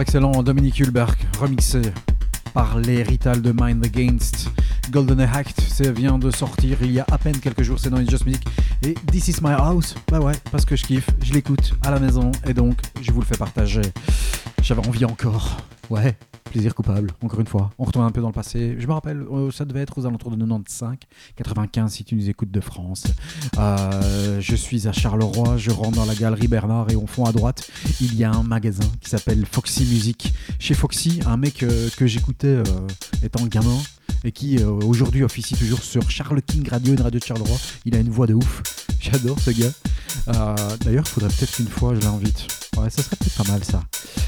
Excellent Dominique Hulberg, remixé par les Rital de Mind Against. Golden Act, ça vient de sortir il y a à peine quelques jours, c'est dans les Just Music. Et This Is My House, bah ouais, parce que je kiffe, je l'écoute à la maison et donc je vous le fais partager. J'avais envie encore, ouais, plaisir coupable, encore une fois. On retourne un peu dans le passé. Je me rappelle, euh, ça devait être aux alentours de 95, 95 si tu nous écoutes de France. Euh, je suis à Charleroi, je rentre dans la galerie Bernard et au fond à droite, il y a un magasin qui s'appelle Foxy Music. Chez Foxy, un mec euh, que j'écoutais euh, étant gamin et qui euh, aujourd'hui officie toujours sur Charles King Radio, une radio de Charleroi. Il a une voix de ouf. *laughs* J'adore ce gars. D'ailleurs, il faudrait peut-être qu'une fois je l'invite. Ouais, ça serait peut-être pas mal ça.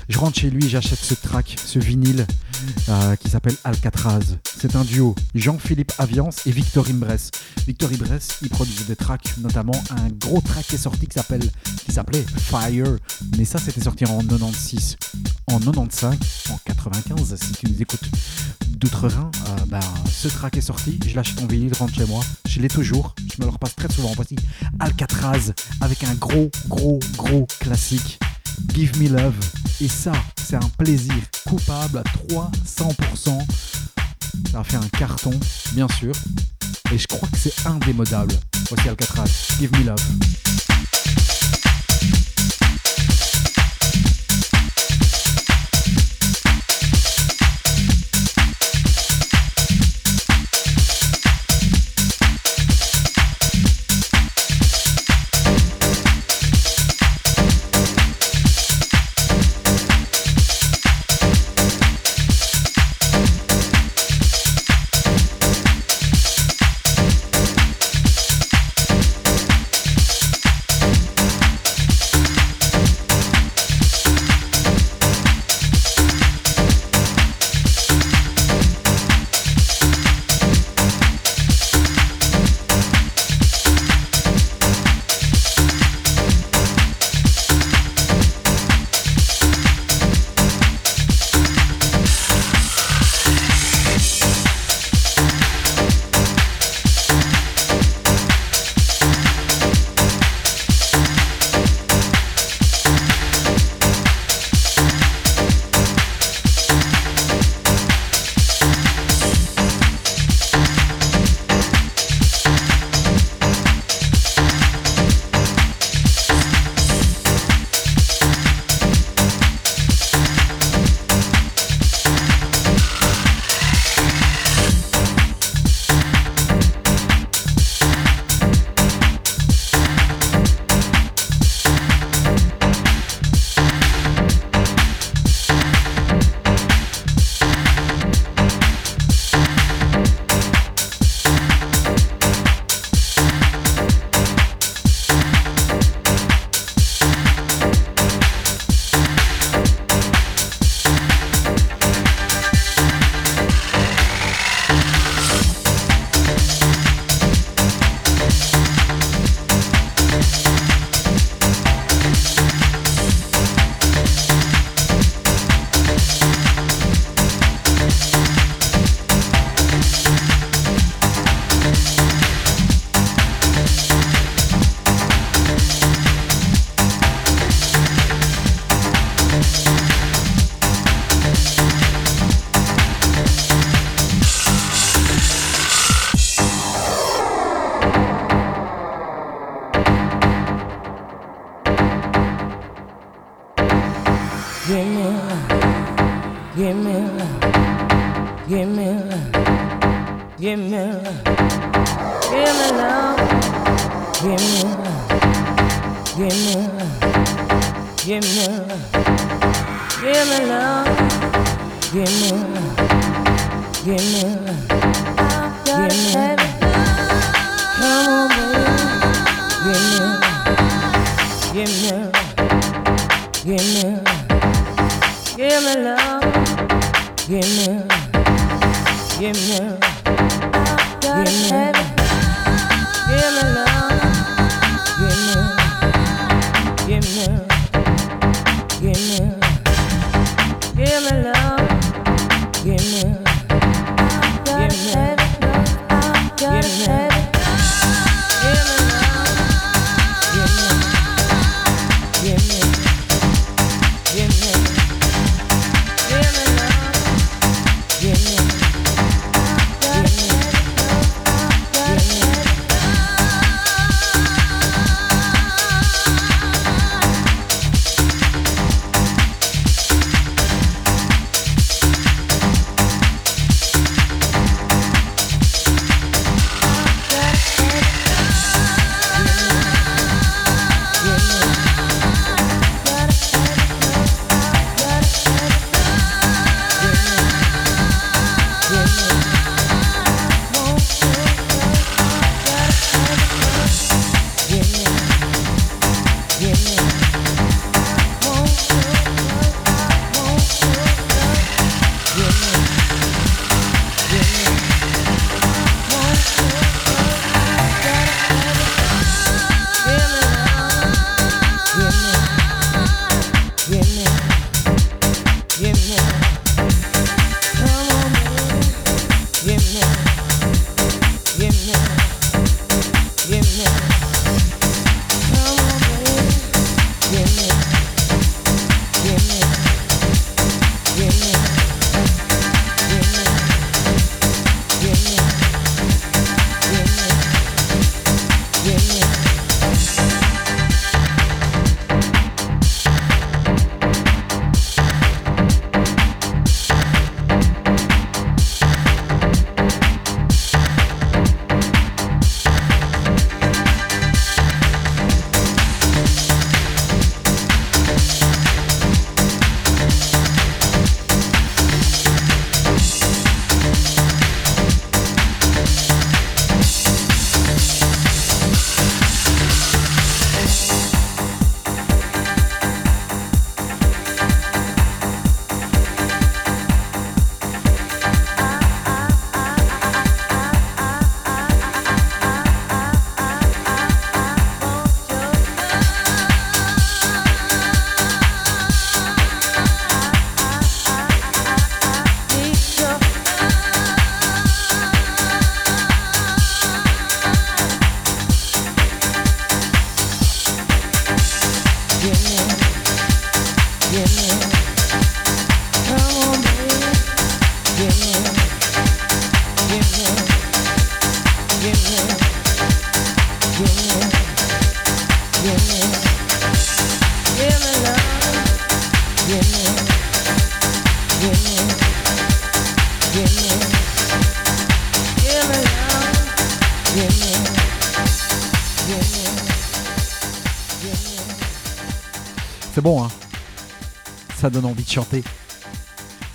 Je rentre chez lui, j'achète ce track, ce vinyle euh, qui s'appelle Alcatraz. C'est un duo, Jean-Philippe Aviance et Victor Imbres. Victor Imbres, il produit des tracks, notamment un gros track qui est sorti qui s'appelait Fire. Mais ça, c'était sorti en 96. En 95, en 95, si tu nous écoutes d'outre-Rhin, euh, bah, ce track est sorti, je l'achète en vinyle, rentre chez moi, je l'ai toujours, je me le repasse très souvent. Voici Alcatraz avec un gros, gros, gros classique. Give Me Love. Et ça, c'est un plaisir coupable à 300%. Ça a fait un carton, bien sûr. Et je crois que c'est indémodable. Voici Alcatraz. Give Me Love.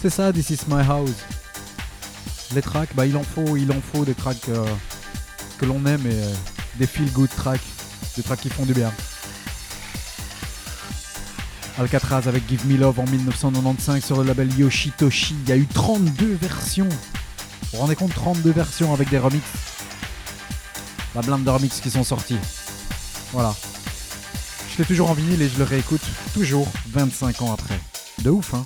C'est ça, This is my house. Les tracks, bah il en faut, il en faut des tracks euh, que l'on aime et euh, des feel good tracks, des tracks qui font du bien. Alcatraz avec Give Me Love en 1995 sur le label Yoshitoshi. Il y a eu 32 versions. Vous vous rendez compte 32 versions avec des remixes? La blinde de remixes qui sont sortis. Voilà. Je l'ai toujours en vinyle et je le réécoute toujours 25 ans après. De ouf, hein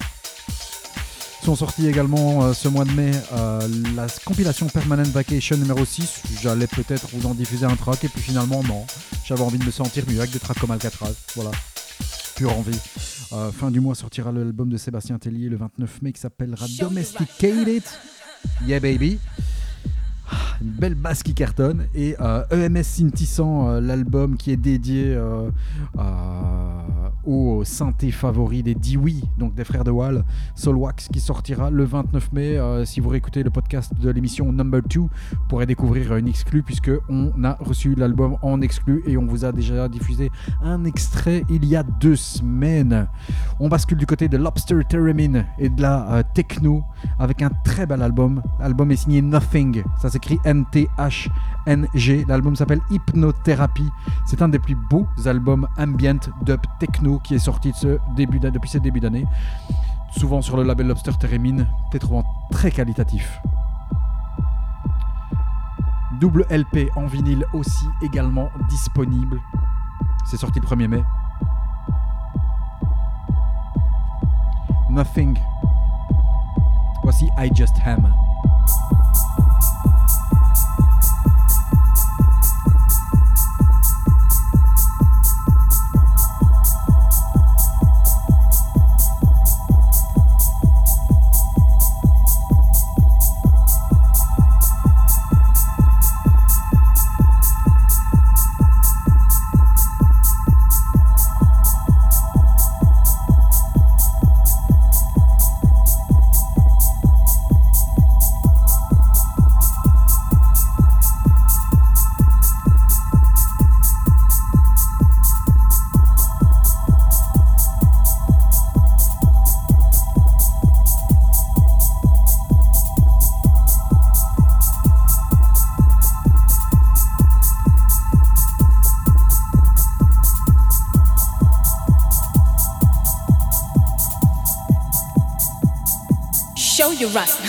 Sont sortis également euh, ce mois de mai euh, la compilation Permanent Vacation numéro 6. J'allais peut-être vous en diffuser un track et puis finalement non. J'avais envie de me sentir mieux avec des tracks comme Alcatraz. Voilà. Pure envie. Euh, fin du mois sortira l'album de Sébastien Tellier le 29 mai qui s'appellera Domesticated. Yeah baby. Ah, Une belle basse qui cartonne et EMS Sintissant, euh, l'album qui est dédié à- au synthé favori des Dewey, donc des frères de Wall, Soulwax, qui sortira le 29 mai. Euh, si vous réécoutez le podcast de l'émission Number 2, vous pourrez découvrir une exclue puisque on a reçu l'album en exclu et on vous a déjà diffusé un extrait il y a deux semaines. On bascule du côté de Lobster Theremin et de la euh, techno avec un très bel album. L'album est signé Nothing, ça s'écrit L'album s'appelle Hypnotherapy. C'est un des plus beaux albums ambient dub techno qui est sorti de ce début depuis ce début d'année. Souvent sur le label Lobster Theremin, t'es trouvant très qualitatif. Double LP en vinyle aussi également disponible. C'est sorti le 1er mai. Nothing. Voici I Just Am. rust.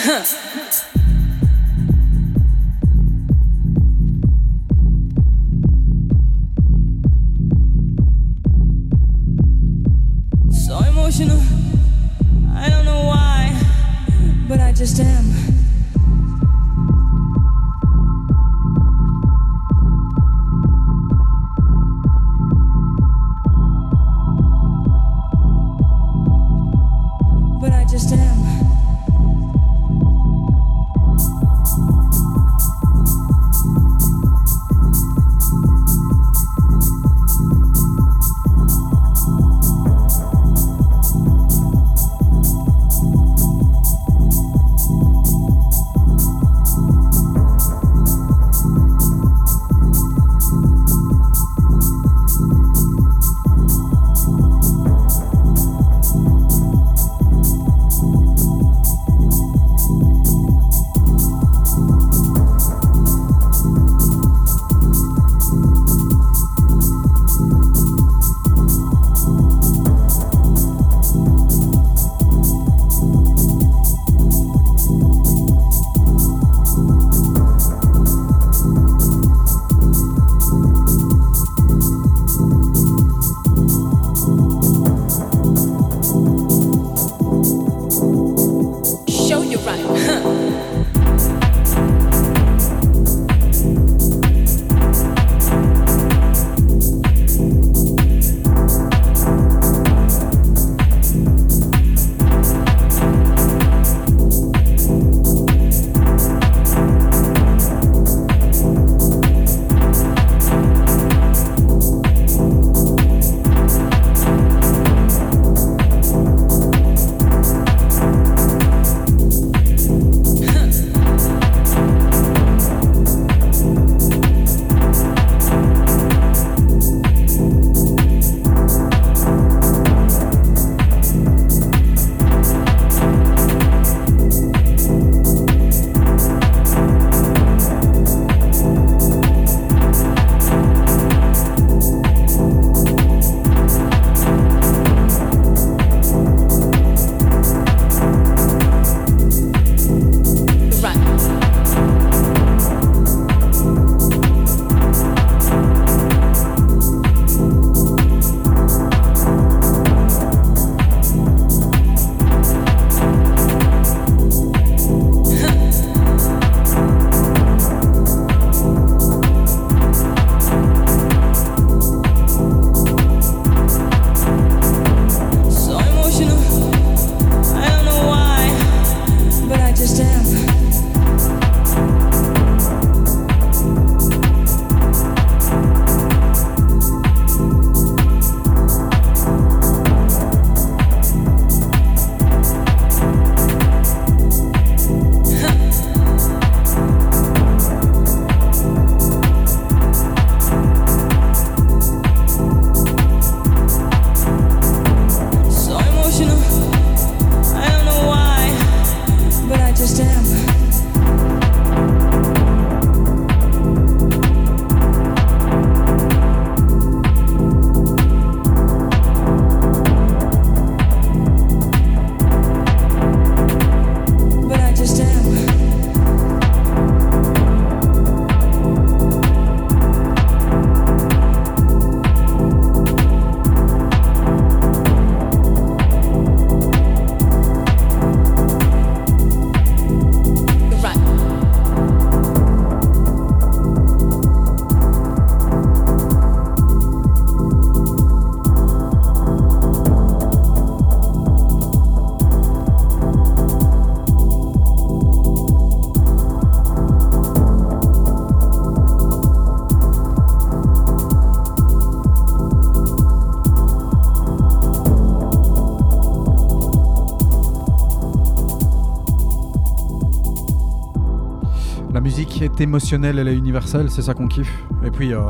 Est émotionnelle, elle est universelle, c'est ça qu'on kiffe. Et puis, euh,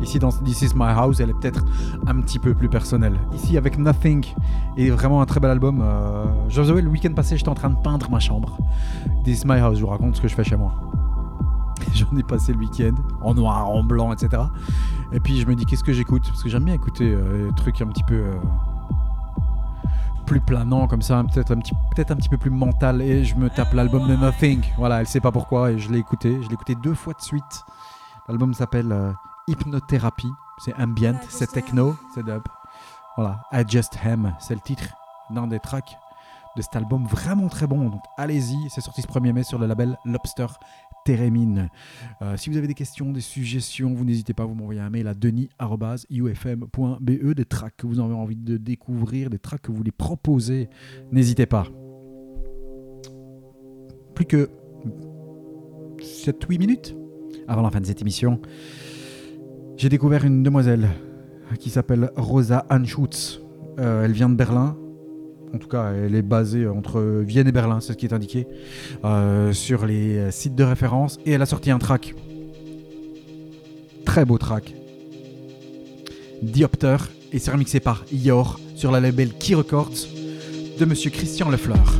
ici dans This Is My House, elle est peut-être un petit peu plus personnelle. Ici, avec Nothing, et vraiment un très bel album. Euh, je vous avoue, le week-end passé, j'étais en train de peindre ma chambre. This Is My House, je vous raconte ce que je fais chez moi. *laughs* J'en ai passé le week-end, en noir, en blanc, etc. Et puis je me dis, qu'est-ce que j'écoute? Parce que j'aime bien écouter euh, des trucs un petit peu. Plus planant comme ça, peut-être un petit, peut-être un petit peu plus mental. Et je me tape l'album de Nothing. Voilà, elle sait pas pourquoi et je l'ai écouté. Je l'ai écouté deux fois de suite. L'album s'appelle euh, Hypnothérapie. C'est ambient, c'est techno, c'est dub. Voilà, I Just Am, c'est le titre d'un des tracks de cet album vraiment très bon. Donc allez-y, c'est sorti ce 1er mai sur le label Lobster Térémine. Euh, si vous avez des questions, des suggestions, vous n'hésitez pas vous m'envoyer un mail à denis.ufm.be, E, des tracks que vous avez envie de découvrir, des tracks que vous voulez proposer, n'hésitez pas. Plus que 7-8 minutes avant la fin de cette émission, j'ai découvert une demoiselle qui s'appelle Rosa Anschutz. Euh, elle vient de Berlin. En tout cas, elle est basée entre Vienne et Berlin, c'est ce qui est indiqué euh, sur les sites de référence. Et elle a sorti un track. Très beau track. Diopter. Et c'est remixé par Yor sur la label Key Records de monsieur Christian Lefleur.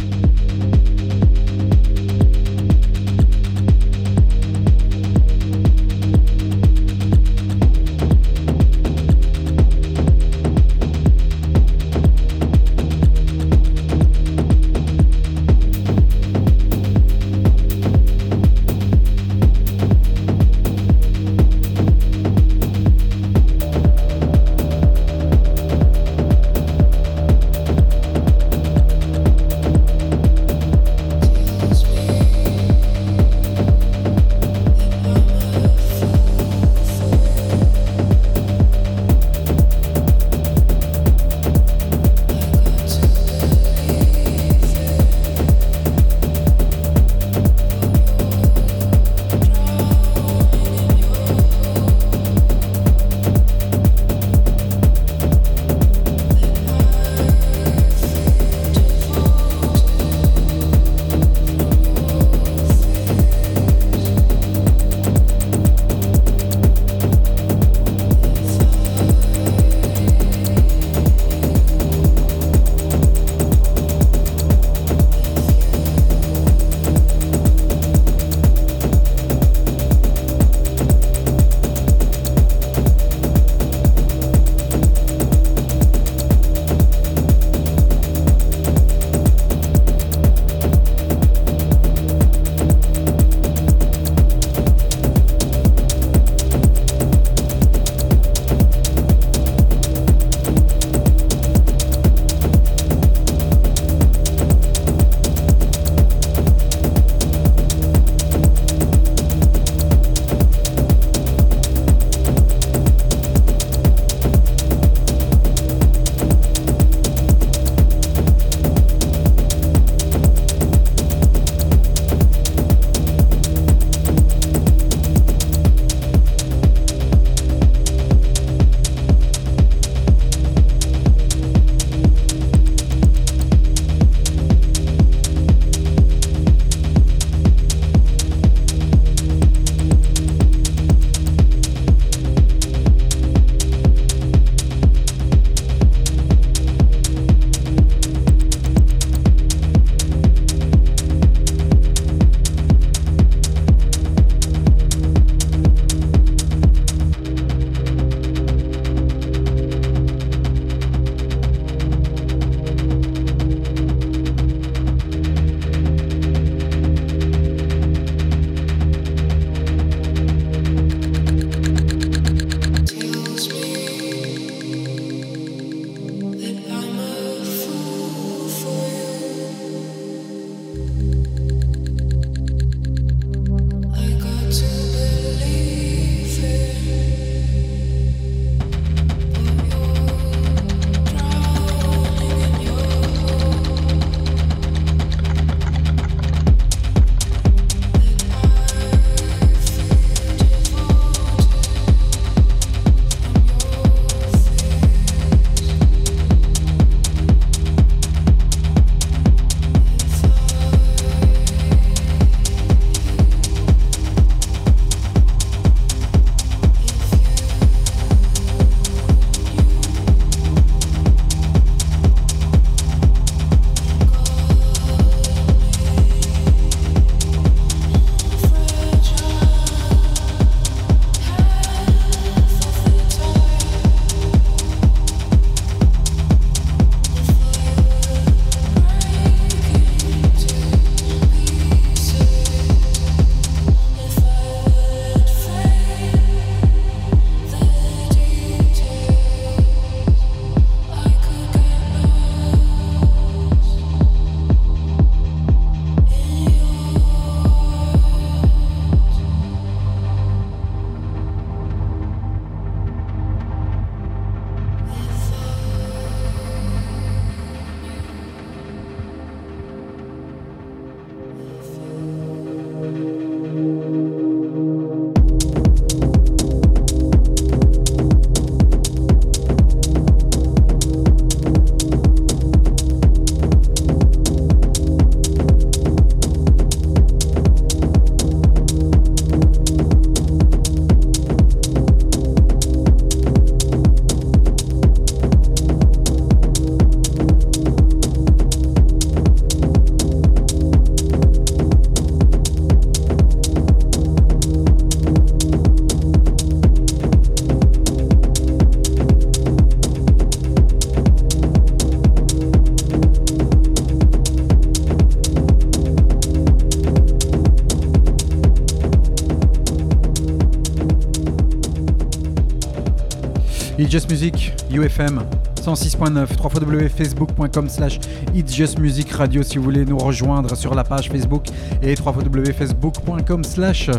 Just Music, UFM 106.9, www.facebook.com slash It's Just Music Radio si vous voulez nous rejoindre sur la page Facebook et www.facebook.com slash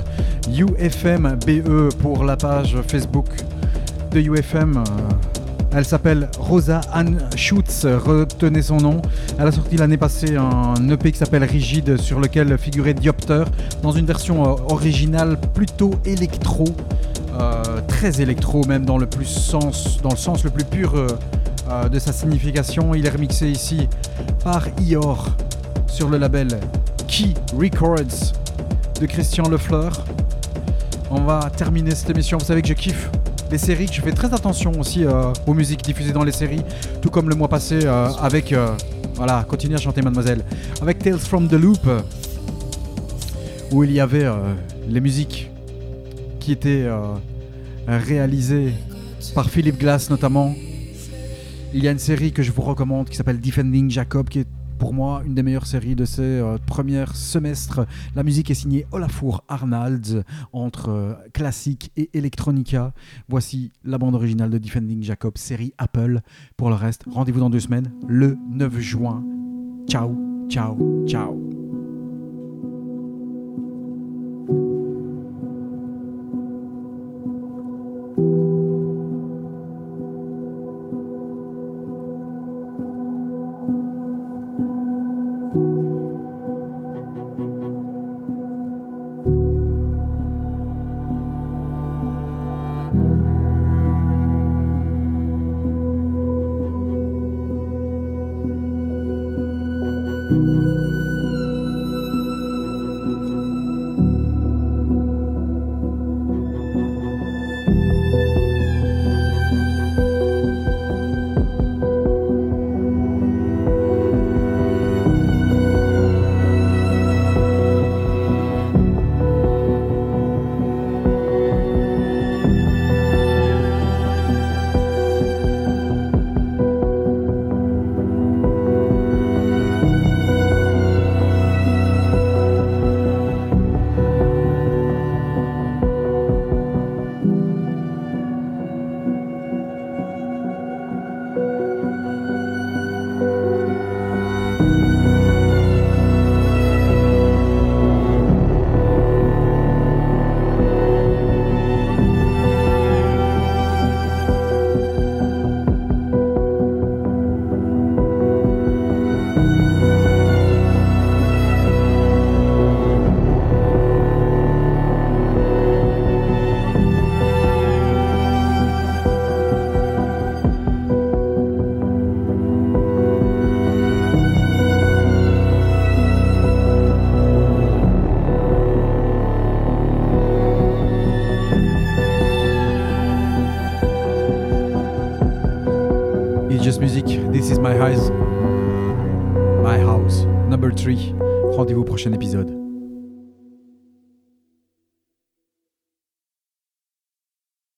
UFMBE pour la page Facebook de UFM. Elle s'appelle Rosa Ann Schutz, retenez son nom. Elle a sorti l'année passée un EP qui s'appelle Rigide sur lequel figurait Diopter dans une version euh, originale plutôt électro. Euh, très électro même dans le plus sens dans le sens le plus pur euh, euh, de sa signification. Il est remixé ici par Ior sur le label Key Records de Christian Lefleur. On va terminer cette émission. Vous savez que je kiffe les séries que je fais très attention aussi aux musiques diffusées dans les séries tout comme le mois passé avec voilà continuez à chanter mademoiselle avec Tales from the Loop où il y avait les musiques qui était euh, réalisé par Philippe Glass notamment. Il y a une série que je vous recommande qui s'appelle Defending Jacob qui est pour moi une des meilleures séries de ces euh, premiers semestres. La musique est signée Olafur Arnalds entre euh, classique et electronica. Voici la bande originale de Defending Jacob, série Apple. Pour le reste, rendez-vous dans deux semaines, le 9 juin. Ciao, ciao, ciao.